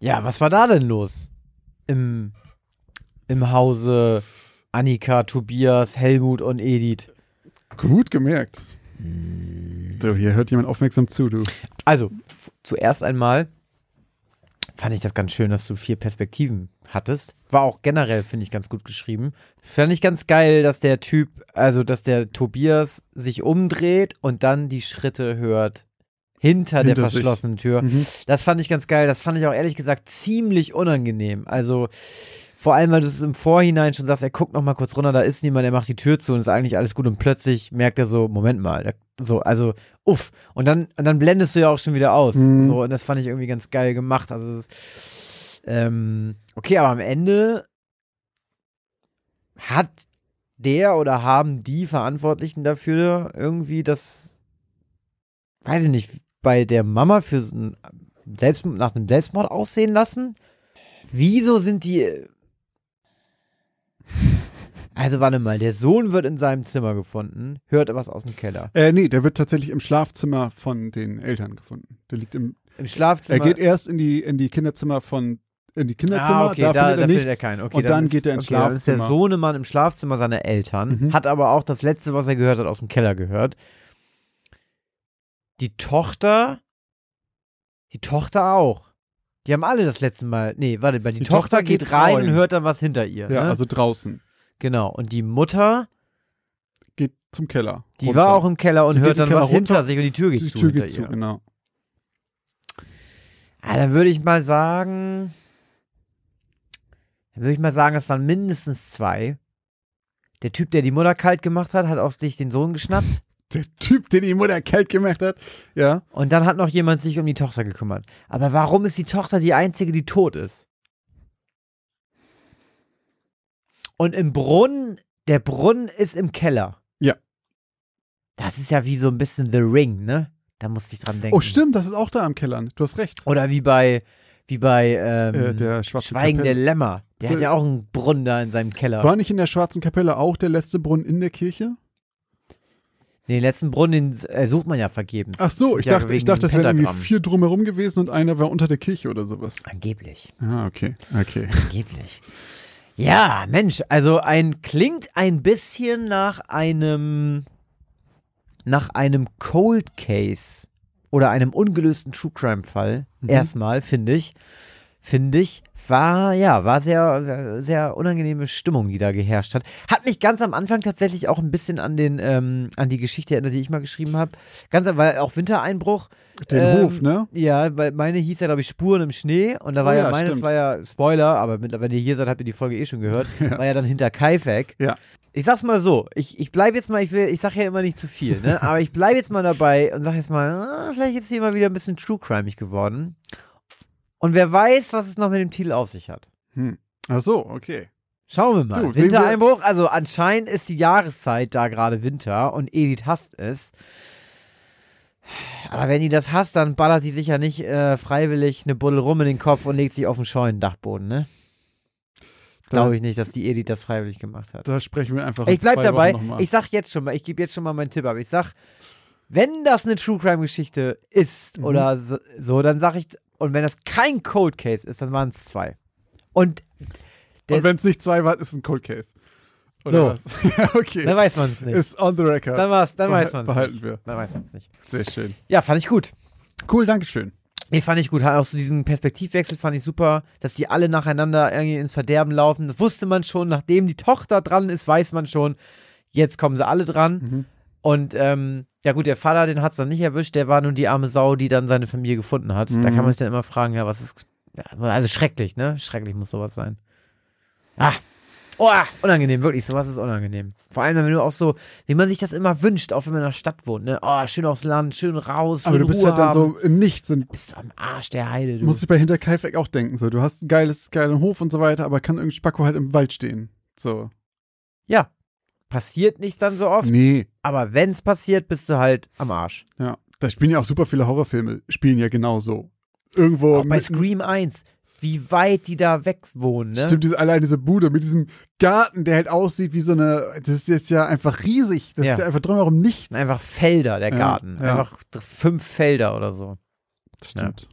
S1: Ja, was war da denn los? Im, im Hause Annika, Tobias, Helmut und Edith.
S2: Gut gemerkt. So, hier hört jemand aufmerksam zu, du.
S1: Also, zuerst einmal fand ich das ganz schön, dass du vier Perspektiven hattest. War auch generell, finde ich, ganz gut geschrieben. Fand ich ganz geil, dass der Typ, also dass der Tobias sich umdreht und dann die Schritte hört hinter, der
S2: Hinter sich.
S1: verschlossenen Tür.
S2: Mhm.
S1: Das fand ich ganz geil. Das fand ich auch ehrlich gesagt ziemlich unangenehm. Also vor allem, weil du es im Vorhinein schon sagst, er guckt noch mal kurz runter, da ist niemand, er macht die Tür zu und ist eigentlich alles gut und plötzlich merkt er so, Moment mal, so, also, uff. Und dann, und dann blendest du ja auch schon wieder aus.
S2: Mhm.
S1: So, und das fand ich irgendwie ganz geil gemacht. Also, das ist, ähm, okay, aber am Ende hat der oder haben die Verantwortlichen dafür irgendwie das, weiß ich nicht, bei der Mama für Selbst, nach einem Selbstmord aussehen lassen? Wieso sind die. Also, warte mal, der Sohn wird in seinem Zimmer gefunden, hört was aus dem Keller.
S2: Äh, nee, der wird tatsächlich im Schlafzimmer von den Eltern gefunden. Der liegt im.
S1: Im Schlafzimmer.
S2: Er geht erst in die, in die Kinderzimmer von. In die Kinderzimmer,
S1: ah, okay,
S2: da,
S1: da,
S2: findet er
S1: da
S2: nichts.
S1: findet er keinen. Okay,
S2: und dann
S1: ist,
S2: geht er ins
S1: okay, Dann ist der
S2: Schlafzimmer.
S1: Sohnemann im Schlafzimmer seiner Eltern,
S2: Mhm.
S1: hat aber auch das Letzte, was er gehört hat, aus dem Keller gehört. Die Tochter. Die Tochter auch. Die haben alle das letzte Mal. Nee, warte, die,
S2: Die
S1: Tochter,
S2: Tochter
S1: geht,
S2: geht
S1: rein und hört dann was hinter ihr.
S2: ja,
S1: ne?
S2: also draußen.
S1: genau. Und die Mutter,
S2: Geht zum Keller.
S1: die
S2: runter.
S1: war auch im Keller und
S2: Die
S1: hört dann
S2: Keller
S1: was hinter
S2: runter,
S1: sich und die Tür geht
S2: Die
S1: zu.
S2: Tür
S1: hinter
S2: geht zu,
S1: ihr.
S2: genau.
S1: Ah, dann würde ich mal sagen. Dann würde ich mal sagen, es waren mindestens zwei. Der Typ, der die Mutter kalt gemacht hat, hat auch sich den Sohn geschnappt.
S2: Der Typ, den die Mutter kalt gemacht hat. Ja.
S1: Und dann hat noch jemand sich um die Tochter gekümmert. Aber warum ist die Tochter die einzige, die tot ist? Und im Brunnen, der Brunnen ist im Keller.
S2: Ja.
S1: Das ist ja wie so ein bisschen The Ring, ne? Da musste ich dran denken.
S2: Oh, stimmt, das ist auch da am Keller. Du hast recht.
S1: Oder wie bei, wie bei ähm,
S2: Äh, der
S1: Schweigen der. Lämmer. Der
S2: So-
S1: hat ja auch einen Brunnen da in seinem Keller.
S2: War nicht in der schwarzen Kapelle auch der letzte Brunnen in der Kirche?
S1: Den letzten Brunnen den, äh, sucht man ja vergebens.
S2: Ach so, ich
S1: ja
S2: dachte, ich dachte, das wären irgendwie vier drumherum gewesen und einer war unter der Kirche oder sowas.
S1: Angeblich.
S2: Ah, okay. Okay.
S1: Angeblich. Ja, Mensch, also ein klingt ein bisschen nach einem nach einem Cold Case oder einem ungelösten True Crime Fall. Erstmal finde ich, finde ich, war ja, war sehr sehr unangenehme Stimmung, die da geherrscht hat. Hat mich ganz am Anfang tatsächlich auch ein bisschen an den ähm, an die Geschichte erinnert, die ich mal geschrieben habe. Ganz weil auch Wintereinbruch.
S2: Den
S1: Ähm,
S2: Hof, ne?
S1: Ja, weil meine hieß ja, glaube ich, Spuren im Schnee. Und da war
S2: Oh
S1: ja,
S2: ja,
S1: meines
S2: stimmt.
S1: war ja Spoiler, aber mit, wenn ihr hier seid, habt ihr die Folge eh schon gehört, war ja dann hinter Kaifek.
S2: Ja.
S1: Ich sag's mal so, ich, ich bleibe jetzt mal, ich will, ich sag ja immer nicht zu viel, ne? aber ich bleibe jetzt mal dabei und sag jetzt mal, ah, vielleicht ist hier mal wieder ein bisschen true crimeig geworden. Und wer weiß, was es noch mit dem Titel auf sich hat.
S2: Hm. Ach so, okay.
S1: Schauen wir mal.
S2: Du,
S1: Wintereinbruch, also anscheinend ist die Jahreszeit da gerade Winter und Edith hasst es. Aber wenn die das hasst, dann ballert sie sich ja nicht äh, freiwillig eine Buddel rum in den Kopf und legt sich auf den Scheunendachboden, ne? Glaube ich nicht, dass die Edith das freiwillig gemacht hat.
S2: Da sprechen wir einfach
S1: Ich bleib dabei. Ich sag jetzt schon mal, ich gebe jetzt schon mal meinen Tipp, aber ich sag, wenn das eine True Crime Geschichte ist
S2: Mhm.
S1: oder so, so, dann sag ich, und wenn das kein Cold Case ist, dann waren es zwei. Und
S2: Und wenn es nicht zwei war, ist es ein Cold Case. Oder
S1: So.
S2: was? ja, okay.
S1: dann weiß man es nicht.
S2: ist on the record.
S1: Dann, war's, dann weiß man es
S2: behalten
S1: nicht.
S2: wir.
S1: Dann weiß man es nicht.
S2: Sehr schön.
S1: Ja, fand ich gut.
S2: Cool, Dankeschön.
S1: Nee, fand ich gut. Auch so diesen Perspektivwechsel fand ich super, dass die alle nacheinander irgendwie ins Verderben laufen. Das wusste man schon. Nachdem die Tochter dran ist, weiß man schon, jetzt kommen sie alle dran.
S2: Mhm.
S1: Und ähm, ja gut, der Vater, den hat es dann nicht erwischt. Der war nun die arme Sau, die dann seine Familie gefunden hat. Da
S2: Mhm.
S1: kann man sich dann immer fragen, ja, was ist. Ja, also schrecklich, ne? Schrecklich muss sowas sein. Ah. Oh, unangenehm, wirklich, sowas ist unangenehm. Vor allem, wenn du auch so, wie man sich das immer wünscht, auch wenn man in der Stadt wohnt, ne? Oh, schön aufs Land, schön raus, schön
S2: Aber du bist
S1: Ruhe
S2: halt dann
S1: haben.
S2: so im Nichts und
S1: Bist du am Arsch der Heide, du.
S2: musst dich bei Hinterkaifeck auch denken. So, du hast einen geiles, geilen Hof und so weiter, aber kann irgendein Spacko halt im Wald stehen. So.
S1: Ja. Passiert nicht dann so oft,
S2: Nee.
S1: aber wenn's passiert, bist du halt am Arsch.
S2: Ja. Da spielen ja auch super viele Horrorfilme, spielen ja genauso. Irgendwo.
S1: Auch bei Scream 1, wie weit die da weg wohnen, ne?
S2: Stimmt, diese, allein diese Bude mit diesem Garten, der halt aussieht wie so eine. Das ist jetzt ja einfach riesig. Das
S1: Ja.
S2: ist ja einfach drumherum nichts.
S1: Einfach Felder, der
S2: Ja,
S1: Garten.
S2: ja.
S1: Einfach fünf Felder oder so.
S2: Stimmt.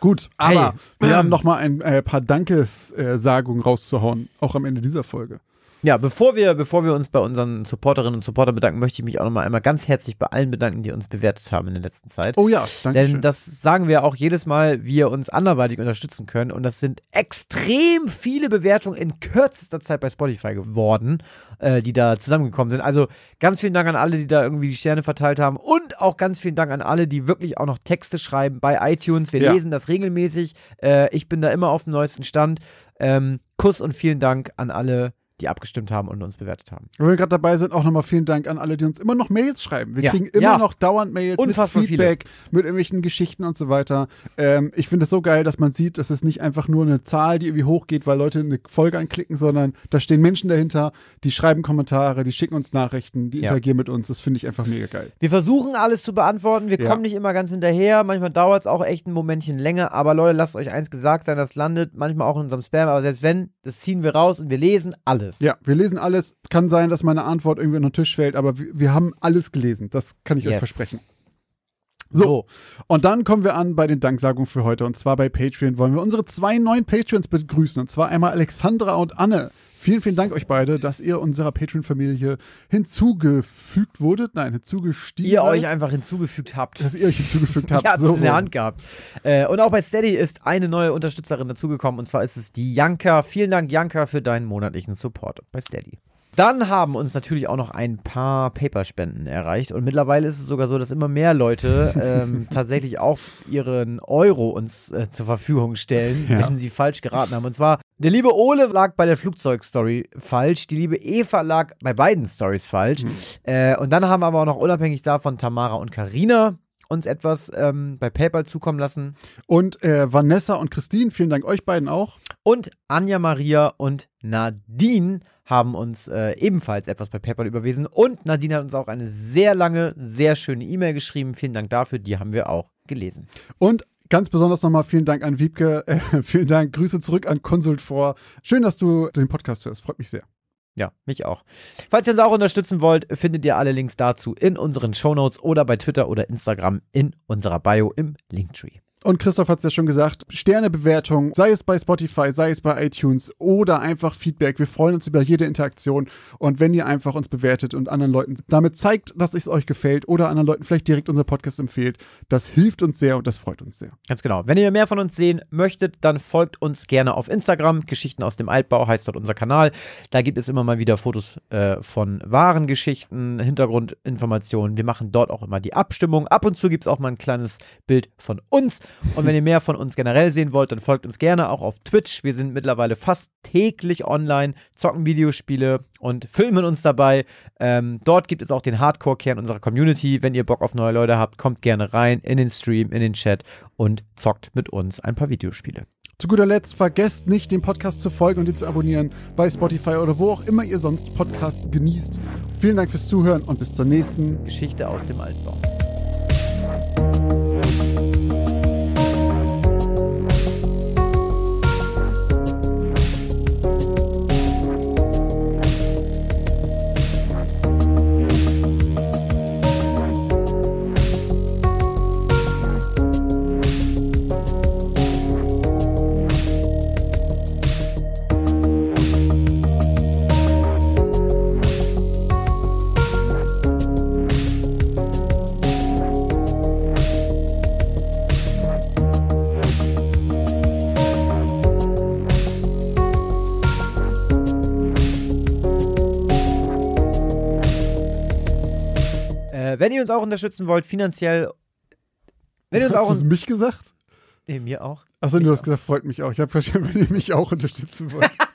S2: Gut, aber
S1: Hey.
S2: wir haben noch mal ein äh, paar Dankessagungen rauszuhauen, auch am Ende dieser Folge.
S1: Ja, bevor wir, bevor wir uns bei unseren Supporterinnen und Supportern bedanken, möchte ich mich auch nochmal einmal ganz herzlich bei allen bedanken, die uns bewertet haben in der letzten Zeit.
S2: Oh ja, danke
S1: Denn
S2: schön.
S1: das sagen wir auch jedes Mal, wie ihr uns anderweitig unterstützen könnt. Und das sind extrem viele Bewertungen in kürzester Zeit bei Spotify geworden, äh, die da zusammengekommen sind. Also ganz vielen Dank an alle, die da irgendwie die Sterne verteilt haben. Und auch ganz vielen Dank an alle, die wirklich auch noch Texte schreiben bei iTunes. Wir
S2: Ja.
S1: lesen das regelmäßig. Äh, ich bin da immer auf dem neuesten Stand. Ähm, Kuss und vielen Dank an alle, die abgestimmt haben und uns bewertet haben.
S2: Wenn wir gerade dabei sind, auch nochmal vielen Dank an alle, die uns immer noch Mails schreiben. Wir
S1: Ja.
S2: kriegen immer
S1: Ja.
S2: noch dauernd Mails
S1: Unfassbar
S2: mit Feedback, mit irgendwelchen Geschichten und so weiter. Ähm, ich finde es so geil, dass man sieht, dass es nicht einfach nur eine Zahl, die irgendwie hochgeht, weil Leute eine Folge anklicken, sondern da stehen Menschen dahinter, die schreiben Kommentare, die schicken uns Nachrichten, die
S1: Ja.
S2: interagieren mit uns. Das finde ich einfach mega geil.
S1: Wir versuchen alles zu beantworten. Wir kommen nicht immer ganz hinterher. Manchmal dauert es auch echt ein Momentchen länger. Aber Leute, lasst euch eins gesagt sein, das landet manchmal auch in unserem Spam. Aber selbst wenn, das ziehen wir raus und wir lesen alles.
S2: Ja, wir lesen alles. Kann sein, dass meine Antwort irgendwie unter den Tisch fällt, aber wir, wir haben alles gelesen. Das kann ich euch
S1: Yes.
S2: versprechen. So. Und dann kommen wir an bei den Danksagungen für heute. Und zwar bei Patreon wollen wir unsere zwei neuen Patreons begrüßen. Und zwar einmal Alexandra und Anne. Vielen, vielen Dank euch beide, dass ihr unserer Patreon-Familie hinzugefügt wurdet. Nein, hinzugestiegen
S1: Ihr
S2: seid.
S1: euch einfach hinzugefügt habt.
S2: dass ihr euch hinzugefügt habt.
S1: Ihr habt
S2: so
S1: es in der. Hand gehabt. Äh, und auch bei Steady ist eine neue Unterstützerin dazugekommen. Und zwar ist es die Janka. Vielen Dank, Janka, für deinen monatlichen Support bei Steady. Dann haben uns natürlich auch noch ein paar Paperspenden erreicht. Und mittlerweile ist es sogar so, dass immer mehr Leute ähm, tatsächlich auch ihren Euro uns äh, zur Verfügung stellen,
S2: Ja.
S1: wenn sie falsch geraten haben. Und zwar, der liebe Ole lag bei der Flugzeugstory falsch, die liebe Eva lag bei beiden Stories falsch. Äh, und dann haben aber auch noch unabhängig davon Tamara und Karina uns etwas ähm, bei PayPal zukommen lassen.
S2: Und äh, Vanessa und Christine, vielen Dank euch beiden auch.
S1: Und Anja Maria und Nadine haben uns äh, ebenfalls etwas bei PayPal überwiesen. Und Nadine hat uns auch eine sehr lange, sehr schöne E-Mail geschrieben. Vielen Dank dafür. Die haben wir auch gelesen.
S2: Und ganz besonders nochmal vielen Dank an Wiebke. Äh, vielen Dank. Grüße zurück an Consult vor. Schön, dass du den Podcast hörst. Freut mich sehr.
S1: Ja, mich auch. Falls ihr uns auch unterstützen wollt, findet ihr alle Links dazu in unseren Shownotes oder bei Twitter oder Instagram in unserer Bio im Linktree.
S2: Und Christoph hat es ja schon gesagt, Sternebewertung, sei es bei Spotify, sei es bei iTunes oder einfach Feedback. Wir freuen uns über jede Interaktion. Und wenn ihr einfach uns bewertet und anderen Leuten damit zeigt, dass es euch gefällt oder anderen Leuten vielleicht direkt unser Podcast empfehlt, das hilft uns sehr und das freut uns sehr.
S1: Ganz genau. Wenn ihr mehr von uns sehen möchtet, dann folgt uns gerne auf Instagram. Geschichten aus dem Altbau heißt dort unser Kanal. Da gibt es immer mal wieder Fotos äh, von wahren Geschichten, Hintergrundinformationen. Wir machen dort auch immer die Abstimmung. Ab und zu gibt es auch mal ein kleines Bild von uns. Und wenn ihr mehr von uns generell sehen wollt, dann folgt uns gerne auch auf Twitch. Wir sind mittlerweile fast täglich online, zocken Videospiele und filmen uns dabei. Ähm, dort gibt es auch den Hardcore-Kern unserer Community. Wenn ihr Bock auf neue Leute habt, kommt gerne rein in den Stream, in den Chat und zockt mit uns ein paar Videospiele.
S2: Zu guter Letzt, vergesst nicht, dem Podcast zu folgen und ihn zu abonnieren bei Spotify oder wo auch immer ihr sonst Podcasts genießt. Vielen Dank fürs Zuhören und bis zur nächsten
S1: Geschichte aus dem Altbau. Ihr uns auch unterstützen wollt, finanziell. Wenn ihr uns auch.
S2: Hast du mich gesagt?
S1: Nee, mir auch.
S2: Achso, du hast
S1: auch.
S2: gesagt, freut mich auch. Ich habe verstanden, wenn ihr mich auch unterstützen wollt.